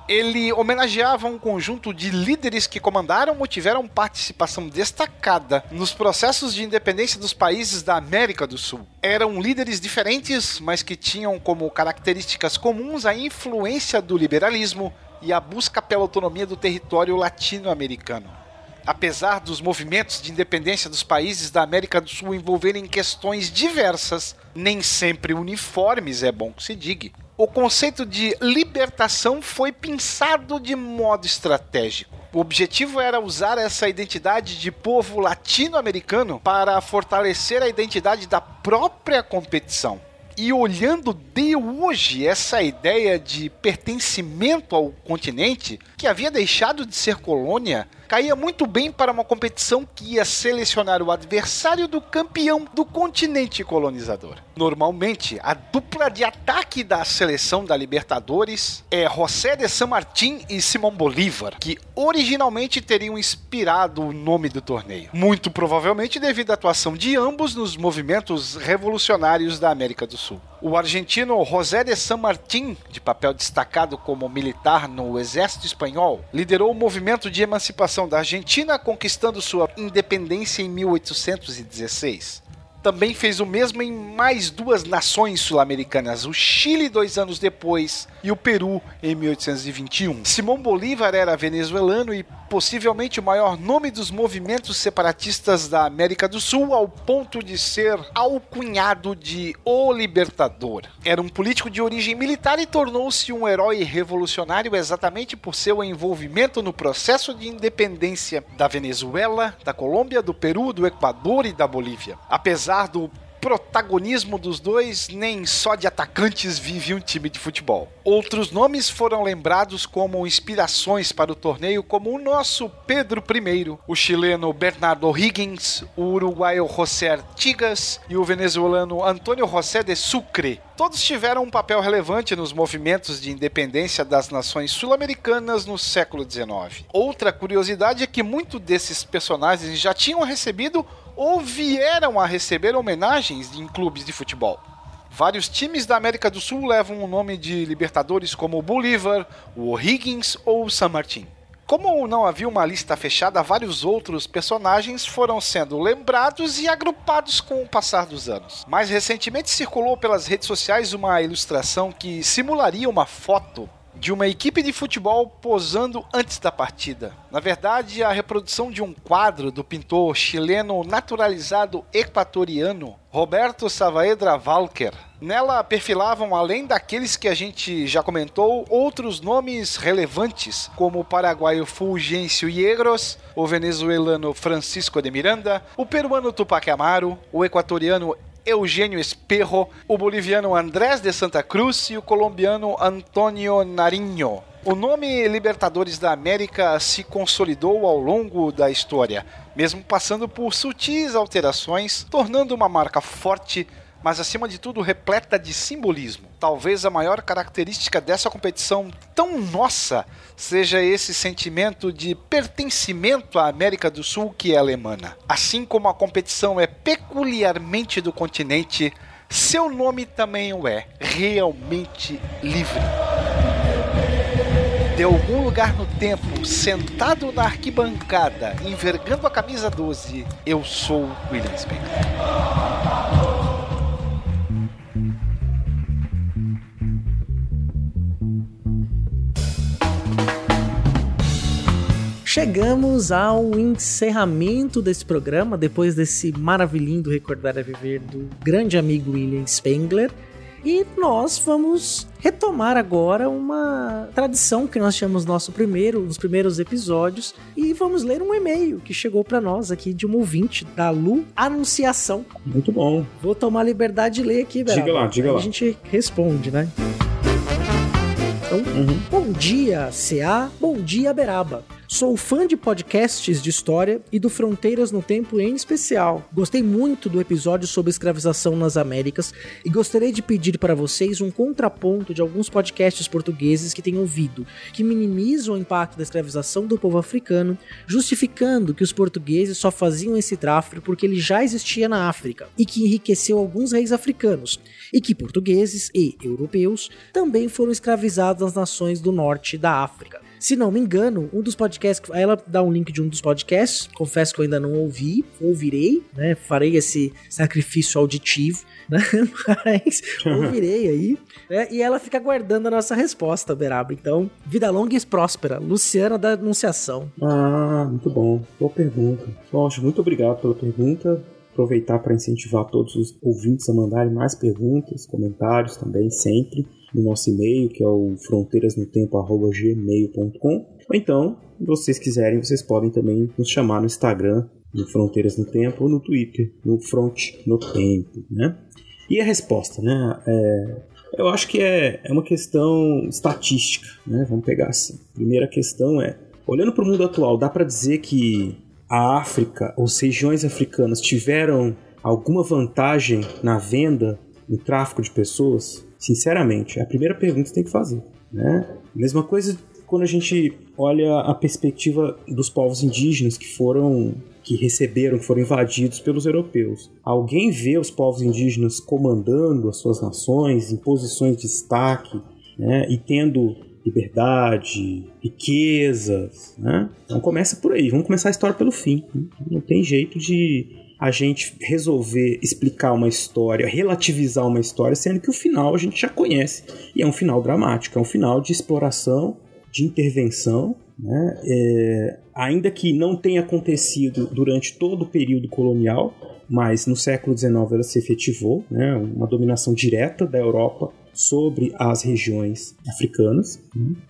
ele homenageava um conjunto de líderes que comandaram ou tiveram participação destacada nos processos de independência dos países da América do Sul. Eram líderes diferentes, mas que tinham como características comuns a influência do liberalismo e a busca pela autonomia do território latino-americano. Apesar dos movimentos de independência dos países da América do Sul envolverem questões diversas, nem sempre uniformes, é bom que se diga o conceito de libertação foi pensado de modo estratégico. O objetivo era usar essa identidade de povo latino-americano para fortalecer a identidade da própria competição. E olhando de hoje essa ideia de pertencimento ao continente, que havia deixado de ser colônia, caía muito bem para uma competição que ia selecionar o adversário do campeão do continente colonizador. Normalmente, a dupla de ataque da seleção da Libertadores é José de San Martín e Simão Bolívar, que originalmente teriam inspirado o nome do torneio. Muito provavelmente devido à atuação de ambos nos movimentos revolucionários da América do Sul. O argentino José de San Martín, de papel destacado como militar no exército espanhol, liderou o movimento de emancipação da Argentina, conquistando sua independência em 1816 também fez o mesmo em mais duas nações sul-americanas, o Chile dois anos depois e o Peru em 1821. Simão Bolívar era venezuelano e possivelmente o maior nome dos movimentos separatistas da América do Sul, ao ponto de ser alcunhado de O Libertador. Era um político de origem militar e tornou-se um herói revolucionário exatamente por seu envolvimento no processo de independência da Venezuela, da Colômbia, do Peru, do Equador e da Bolívia. Apesar do protagonismo dos dois, nem só de atacantes vive um time de futebol. Outros nomes foram lembrados como inspirações para o torneio, como o nosso Pedro I, o chileno Bernardo Higgins, o uruguaio José Artigas e o venezuelano Antônio José de Sucre. Todos tiveram um papel relevante nos movimentos de independência das nações sul-americanas no século XIX. Outra curiosidade é que muitos desses personagens já tinham recebido ou vieram a receber homenagens em clubes de futebol. Vários times da América do Sul levam o nome de Libertadores como o Bolívar, o O'Higgins ou o San Martín. Como não havia uma lista fechada, vários outros personagens foram sendo lembrados e agrupados com o passar dos anos. Mais recentemente circulou pelas redes sociais uma ilustração que simularia uma foto de uma equipe de futebol posando antes da partida. Na verdade, a reprodução de um quadro do pintor chileno naturalizado equatoriano Roberto Saavedra Walker. Nela perfilavam, além daqueles que a gente já comentou, outros nomes relevantes, como o paraguaio Fulgêncio Yegros, o venezuelano Francisco de Miranda, o peruano Tupac Amaro, o equatoriano Eugênio Esperro, o boliviano Andrés de Santa Cruz e o colombiano Antonio Nariño. O nome Libertadores da América se consolidou ao longo da história, mesmo passando por sutis alterações, tornando uma marca forte mas acima de tudo repleta de simbolismo. Talvez a maior característica dessa competição tão nossa seja esse sentimento de pertencimento à América do Sul que ela emana. Assim como a competição é peculiarmente do continente, seu nome também o é, realmente livre. De algum lugar no tempo, sentado na arquibancada, envergando a camisa 12, eu sou William Spengler. Chegamos ao encerramento desse programa, depois desse maravilhindo Recordar a Viver do grande amigo William Spengler. E nós vamos retomar agora uma tradição que nós tínhamos nosso primeiro, nos primeiros episódios, e vamos ler um e-mail que chegou para nós aqui de um ouvinte da Lu Anunciação. Muito bom. Vou tomar a liberdade de ler aqui, Beraba. Diga lá, diga Aí lá. A gente responde, né? Então, Uhum. bom dia, CA, bom dia, Beraba. Sou fã de podcasts de história e do Fronteiras no Tempo em especial. Gostei muito do episódio sobre escravização nas Américas e gostaria de pedir para vocês um contraponto de alguns podcasts portugueses que tenho ouvido, que minimizam o impacto da escravização do povo africano, justificando que os portugueses só faziam esse tráfico porque ele já existia na África e que enriqueceu alguns reis africanos, e que portugueses e europeus também foram escravizados nas nações do norte da África. Se não me engano, um dos podcasts. Aí ela dá um link de um dos podcasts. Confesso que eu ainda não ouvi. Ouvirei, né? Farei esse sacrifício auditivo, [LAUGHS] né? Mas ouvirei aí. né? E ela fica aguardando a nossa resposta, Beraba. Então, vida longa e próspera. Luciana da Anunciação. Ah, muito bom. Boa pergunta. Poxa, muito obrigado pela pergunta. Aproveitar para incentivar todos os ouvintes a mandarem mais perguntas, comentários também, sempre, no nosso e-mail, que é o fronteirasnotempo.gmail.com. Ou então, se vocês quiserem, vocês podem também nos chamar no Instagram, no Fronteiras no Tempo, ou no Twitter, no Front no Tempo, né? E a resposta, né? É, eu acho que é, é uma questão estatística, né? Vamos pegar assim. Primeira questão é, olhando para o mundo atual, dá para dizer que a África, ou as regiões africanas, tiveram alguma vantagem na venda, no tráfico de pessoas? Sinceramente, é a primeira pergunta que tem que fazer. Né? Mesma coisa quando a gente olha a perspectiva dos povos indígenas que foram que receberam, que foram invadidos pelos europeus. Alguém vê os povos indígenas comandando as suas nações em posições de destaque né, e tendo liberdade, riquezas, né? Então começa por aí, vamos começar a história pelo fim. né? Não tem jeito de a gente resolver explicar uma história, relativizar uma história, sendo que o final a gente já conhece. E é um final dramático, é um final de exploração, de intervenção, né? É, ainda que não tenha acontecido durante todo o período colonial, mas no século XIX ela se efetivou, né? uma dominação direta da Europa sobre as regiões africanas.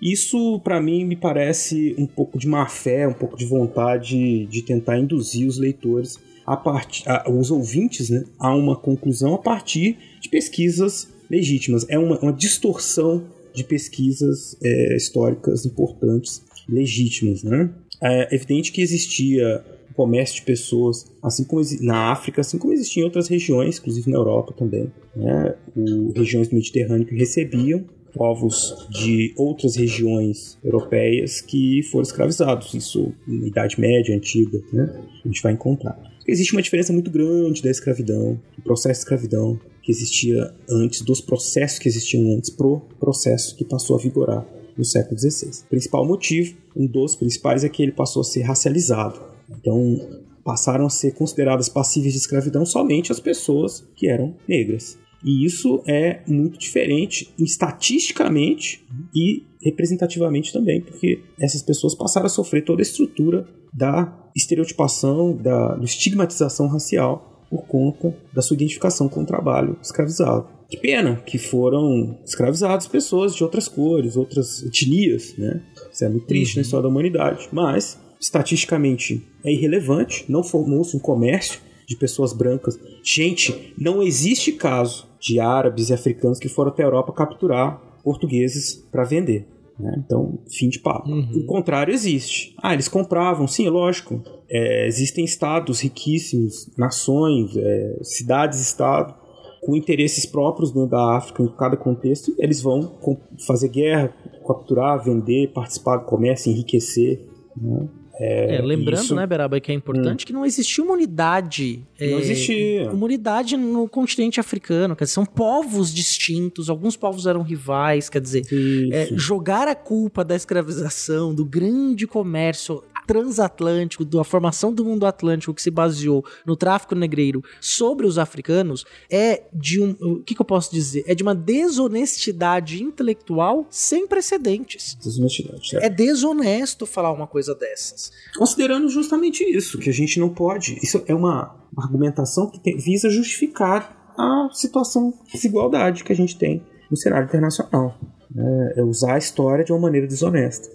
Isso, para mim, me parece um pouco de má fé, um pouco de vontade de tentar induzir os leitores, a partir, a, os ouvintes, né, a uma conclusão a partir de pesquisas legítimas. É uma, uma distorção de pesquisas é, históricas importantes, legítimas. Né? É evidente que existia comércio de pessoas, assim como na África, assim como existia em outras regiões, inclusive na Europa também, né? o, regiões do Mediterrâneo que recebiam povos de outras regiões europeias que foram escravizados. Isso na Idade Média, Antiga, né? a gente vai encontrar. Existe uma diferença muito grande da escravidão, do processo de escravidão que existia antes, dos processos que existiam antes, pro processo que passou a vigorar no século XVI. O principal motivo, um dos principais, é que ele passou a ser racializado. Então, passaram a ser consideradas passíveis de escravidão somente as pessoas que eram negras. E isso é muito diferente estatisticamente e representativamente também, porque essas pessoas passaram a sofrer toda a estrutura da estereotipação, da, estigmatização racial por conta da sua identificação com o trabalho escravizado. Que pena que foram escravizadas pessoas de outras cores, outras etnias, né? Isso é muito triste uhum. na história da humanidade. Mas estatisticamente é irrelevante, não formou-se um comércio de pessoas brancas. Gente, não existe caso de árabes e africanos que foram até a Europa capturar portugueses para vender. Né? Então, fim de papo. Uhum. O contrário existe. Ah, eles compravam, sim, lógico. É, existem estados riquíssimos, nações, é, cidades-estado, com interesses próprios dentro da África em cada contexto, eles vão fazer guerra, capturar, vender, participar do comércio, enriquecer. Né? É, é, lembrando, isso... né, Beraba, que é importante hum. que não existia uma unidade. Não é, existia. Uma unidade no continente africano. Quer dizer, são povos distintos, alguns povos eram rivais. Quer dizer, é, jogar a culpa da escravização, do grande comércio transatlântico, da formação do mundo atlântico que se baseou no tráfico negreiro sobre os africanos, é de um. O que, que eu posso dizer? É de uma desonestidade intelectual sem precedentes. Desonestidade. É, é desonesto falar uma coisa dessas. Considerando justamente isso, que a gente não pode. Isso é uma argumentação que tem, visa justificar a situação de desigualdade que a gente tem no cenário internacional. É, é usar a história de uma maneira desonesta.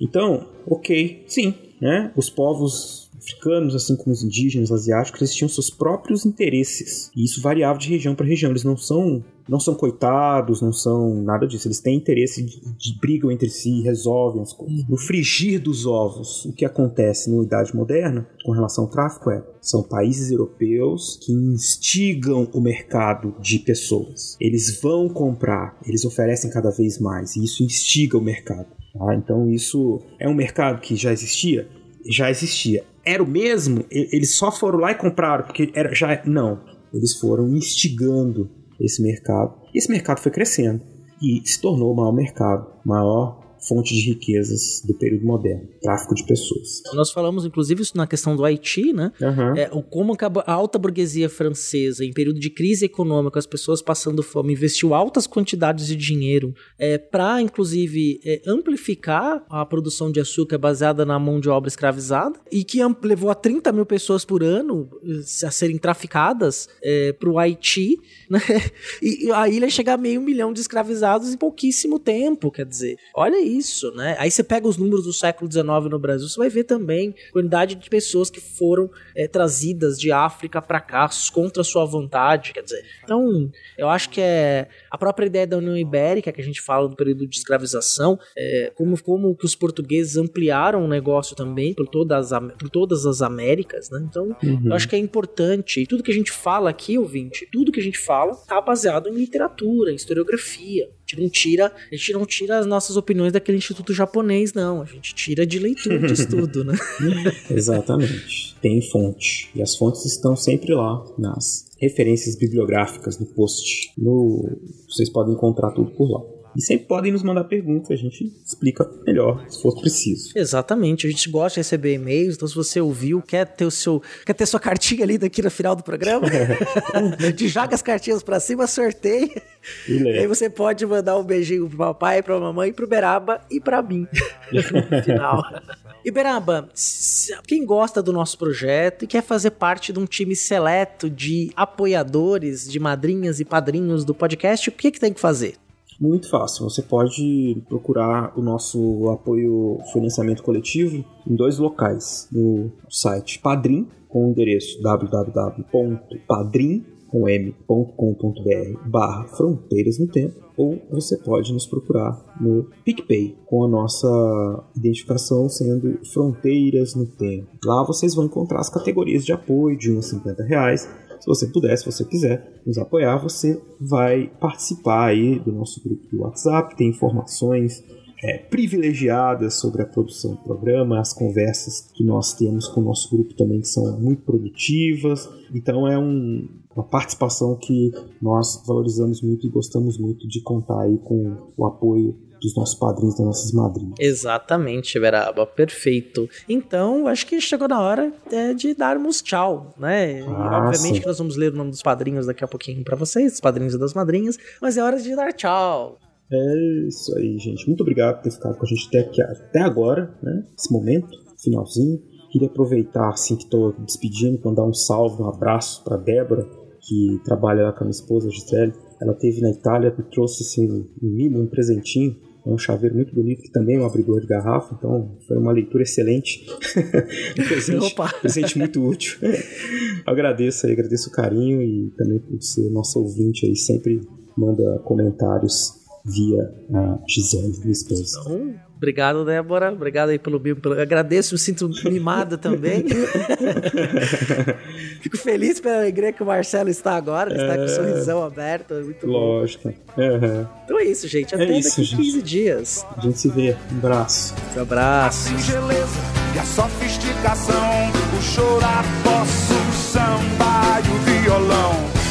Então, ok, sim, né? Os povos africanos, assim como os indígenas, asiáticos, eles tinham seus próprios interesses. E isso variava de região para região. Eles não são não são coitados, não são nada disso. Eles têm interesse de, de brigam entre si, resolvem as coisas. No frigir dos ovos, o que acontece na Idade Moderna com relação ao tráfico é são países europeus que instigam o mercado de pessoas. Eles vão comprar, eles oferecem cada vez mais e isso instiga o mercado. Tá? Então isso é um mercado que já existia? Já existia. Era o mesmo? Eles só foram lá e compraram porque era já não. Eles foram instigando esse mercado. Esse mercado foi crescendo e se tornou o maior mercado, maior fonte de riquezas do período moderno, tráfico de pessoas. Nós falamos, inclusive, isso na questão do Haiti, né? Uhum. É, o como a alta burguesia francesa, em período de crise econômica, as pessoas passando fome, investiu altas quantidades de dinheiro é, para, inclusive, é, amplificar a produção de açúcar baseada na mão de obra escravizada e que levou a 30 mil pessoas por ano eh, a serem traficadas é, para o Haiti, [LAUGHS] né? E a ilha chegar a meio milhão de escravizados em pouquíssimo tempo, quer dizer, olha aí isso, né? Aí você pega os números do século XIX no Brasil, você vai ver também a quantidade de pessoas que foram é, trazidas de África para cá contra sua vontade, quer dizer. Então, eu acho que é a própria ideia da União Ibérica que a gente fala do período de escravização, é, como como que os portugueses ampliaram o negócio também por todas as, por todas as Américas, né? Então, uhum. eu acho que é importante. E tudo que a gente fala aqui, ouvinte, tudo que a gente fala tá baseado em literatura, em historiografia gente não tira, a gente não tira as nossas opiniões daquele instituto japonês, não. A gente tira de leitura de [LAUGHS] estudo, né? Exatamente. Tem fonte. E as fontes estão sempre lá nas referências bibliográficas no post. No... Vocês podem encontrar tudo por lá. E sempre podem nos mandar perguntas, a gente explica melhor, se for preciso. Exatamente, a gente gosta de receber e-mails, então se você ouviu, quer ter o seu, quer ter sua cartinha ali daqui no final do programa, [LAUGHS] de joga as cartinhas para cima, sorteia. E aí você pode mandar um beijinho pro papai, pra mamãe, pro Beraba e para mim [LAUGHS] no final. E Beraba, quem gosta do nosso projeto e quer fazer parte de um time seleto de apoiadores, de madrinhas e padrinhos do podcast, o que, que tem que fazer? Muito fácil. Você pode procurar o nosso apoio financiamento coletivo em dois locais. No site Padrim, com o endereço www.padrim.com.br barra Fronteiras no Tempo, ou você pode nos procurar no PicPay, com a nossa identificação sendo Fronteiras no Tempo. Lá vocês vão encontrar as categorias de apoio de uns 50 reais se você puder, se você quiser nos apoiar, você vai participar aí do nosso grupo do WhatsApp, tem informações é, privilegiadas sobre a produção do programa, as conversas que nós temos com o nosso grupo também que são muito produtivas. Então é um, uma participação que nós valorizamos muito e gostamos muito de contar aí com o apoio dos nossos padrinhos, das nossas madrinhas. Exatamente, Beraba, perfeito. Então, acho que chegou na hora é, de darmos tchau, né? Ah, obviamente sim. que nós vamos ler o nome dos padrinhos daqui a pouquinho para vocês, dos padrinhos e das madrinhas, mas é hora de dar tchau. É isso aí, gente. Muito obrigado por ter ficado com a gente até, aqui, até agora, né? Esse momento, finalzinho. Queria aproveitar, assim, que estou despedindo, mandar um salve, um abraço para Débora, que trabalha lá com a minha esposa, Gisele. Ela teve na Itália e trouxe assim, um mimo, um presentinho é um chaveiro muito bonito, que também é um abridor de garrafa, então foi uma leitura excelente. [LAUGHS] um presente, presente muito útil. agradeço aí, agradeço o carinho e também por ser nosso ouvinte aí, sempre manda comentários via a Gisele, minha esposa. Então, obrigado, Débora. Obrigado aí pelo mimo. Pelo... Agradeço, me sinto mimada também. [LAUGHS] Fico feliz pela alegria que o Marcelo está agora. Ele está com o sorrisão aberto. É muito Lógico. Uhum. Então é isso, gente. Até é isso, daqui gente. 15 dias. A gente se vê. Um abraço. Um abraço. singeleza e a sofisticação, o chorar, posso, o samba e o violão.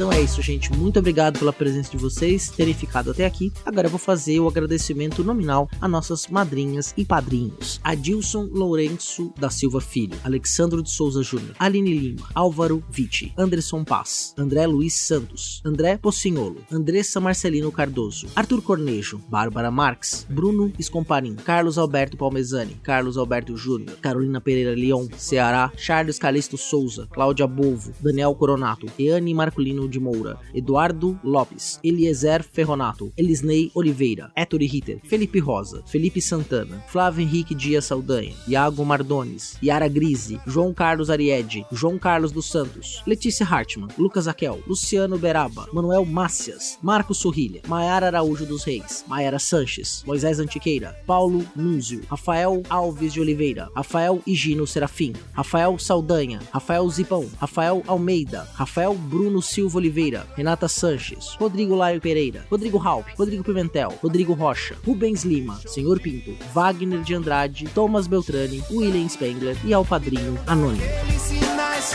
Então é isso, gente. Muito obrigado pela presença de vocês, terem ficado até aqui. Agora eu vou fazer o agradecimento nominal a nossas madrinhas e padrinhos: Adilson Lourenço da Silva Filho, Alexandro de Souza Júnior, Aline Lima, Álvaro Vitti, Anderson Paz, André Luiz Santos, André Pocinholo, Andressa Marcelino Cardoso, Arthur Cornejo, Bárbara Marques, Bruno Escomparim, Carlos Alberto Palmezani, Carlos Alberto Júnior, Carolina Pereira Leão, Ceará, Charles Calisto Souza, Cláudia Bovo, Daniel Coronato, Eane Marculino de Moura, Eduardo Lopes, Eliezer Ferronato, Elisnei Oliveira, Ettore Ritter, Felipe Rosa, Felipe Santana, Flávio Henrique Dias Saldanha, Iago Mardones, Yara Grise, João Carlos Ariede, João Carlos dos Santos, Letícia Hartmann, Lucas Aquel, Luciano Beraba, Manuel Mácias, Marcos Sorrilha, Maiara Araújo dos Reis, Maiara Sanches, Moisés Antiqueira, Paulo Núnzio, Rafael Alves de Oliveira, Rafael Higino Serafim, Rafael Saldanha, Rafael Zipão, Rafael Almeida, Rafael Bruno Silva Oliveira, Renata Sanches, Rodrigo Laio Pereira, Rodrigo Halp, Rodrigo Pimentel, Rodrigo Rocha, Rubens Lima, Senhor Pinto, Wagner de Andrade, Thomas Beltrani, William Spengler e ao padrinho Anônimo. Aqueles sinais,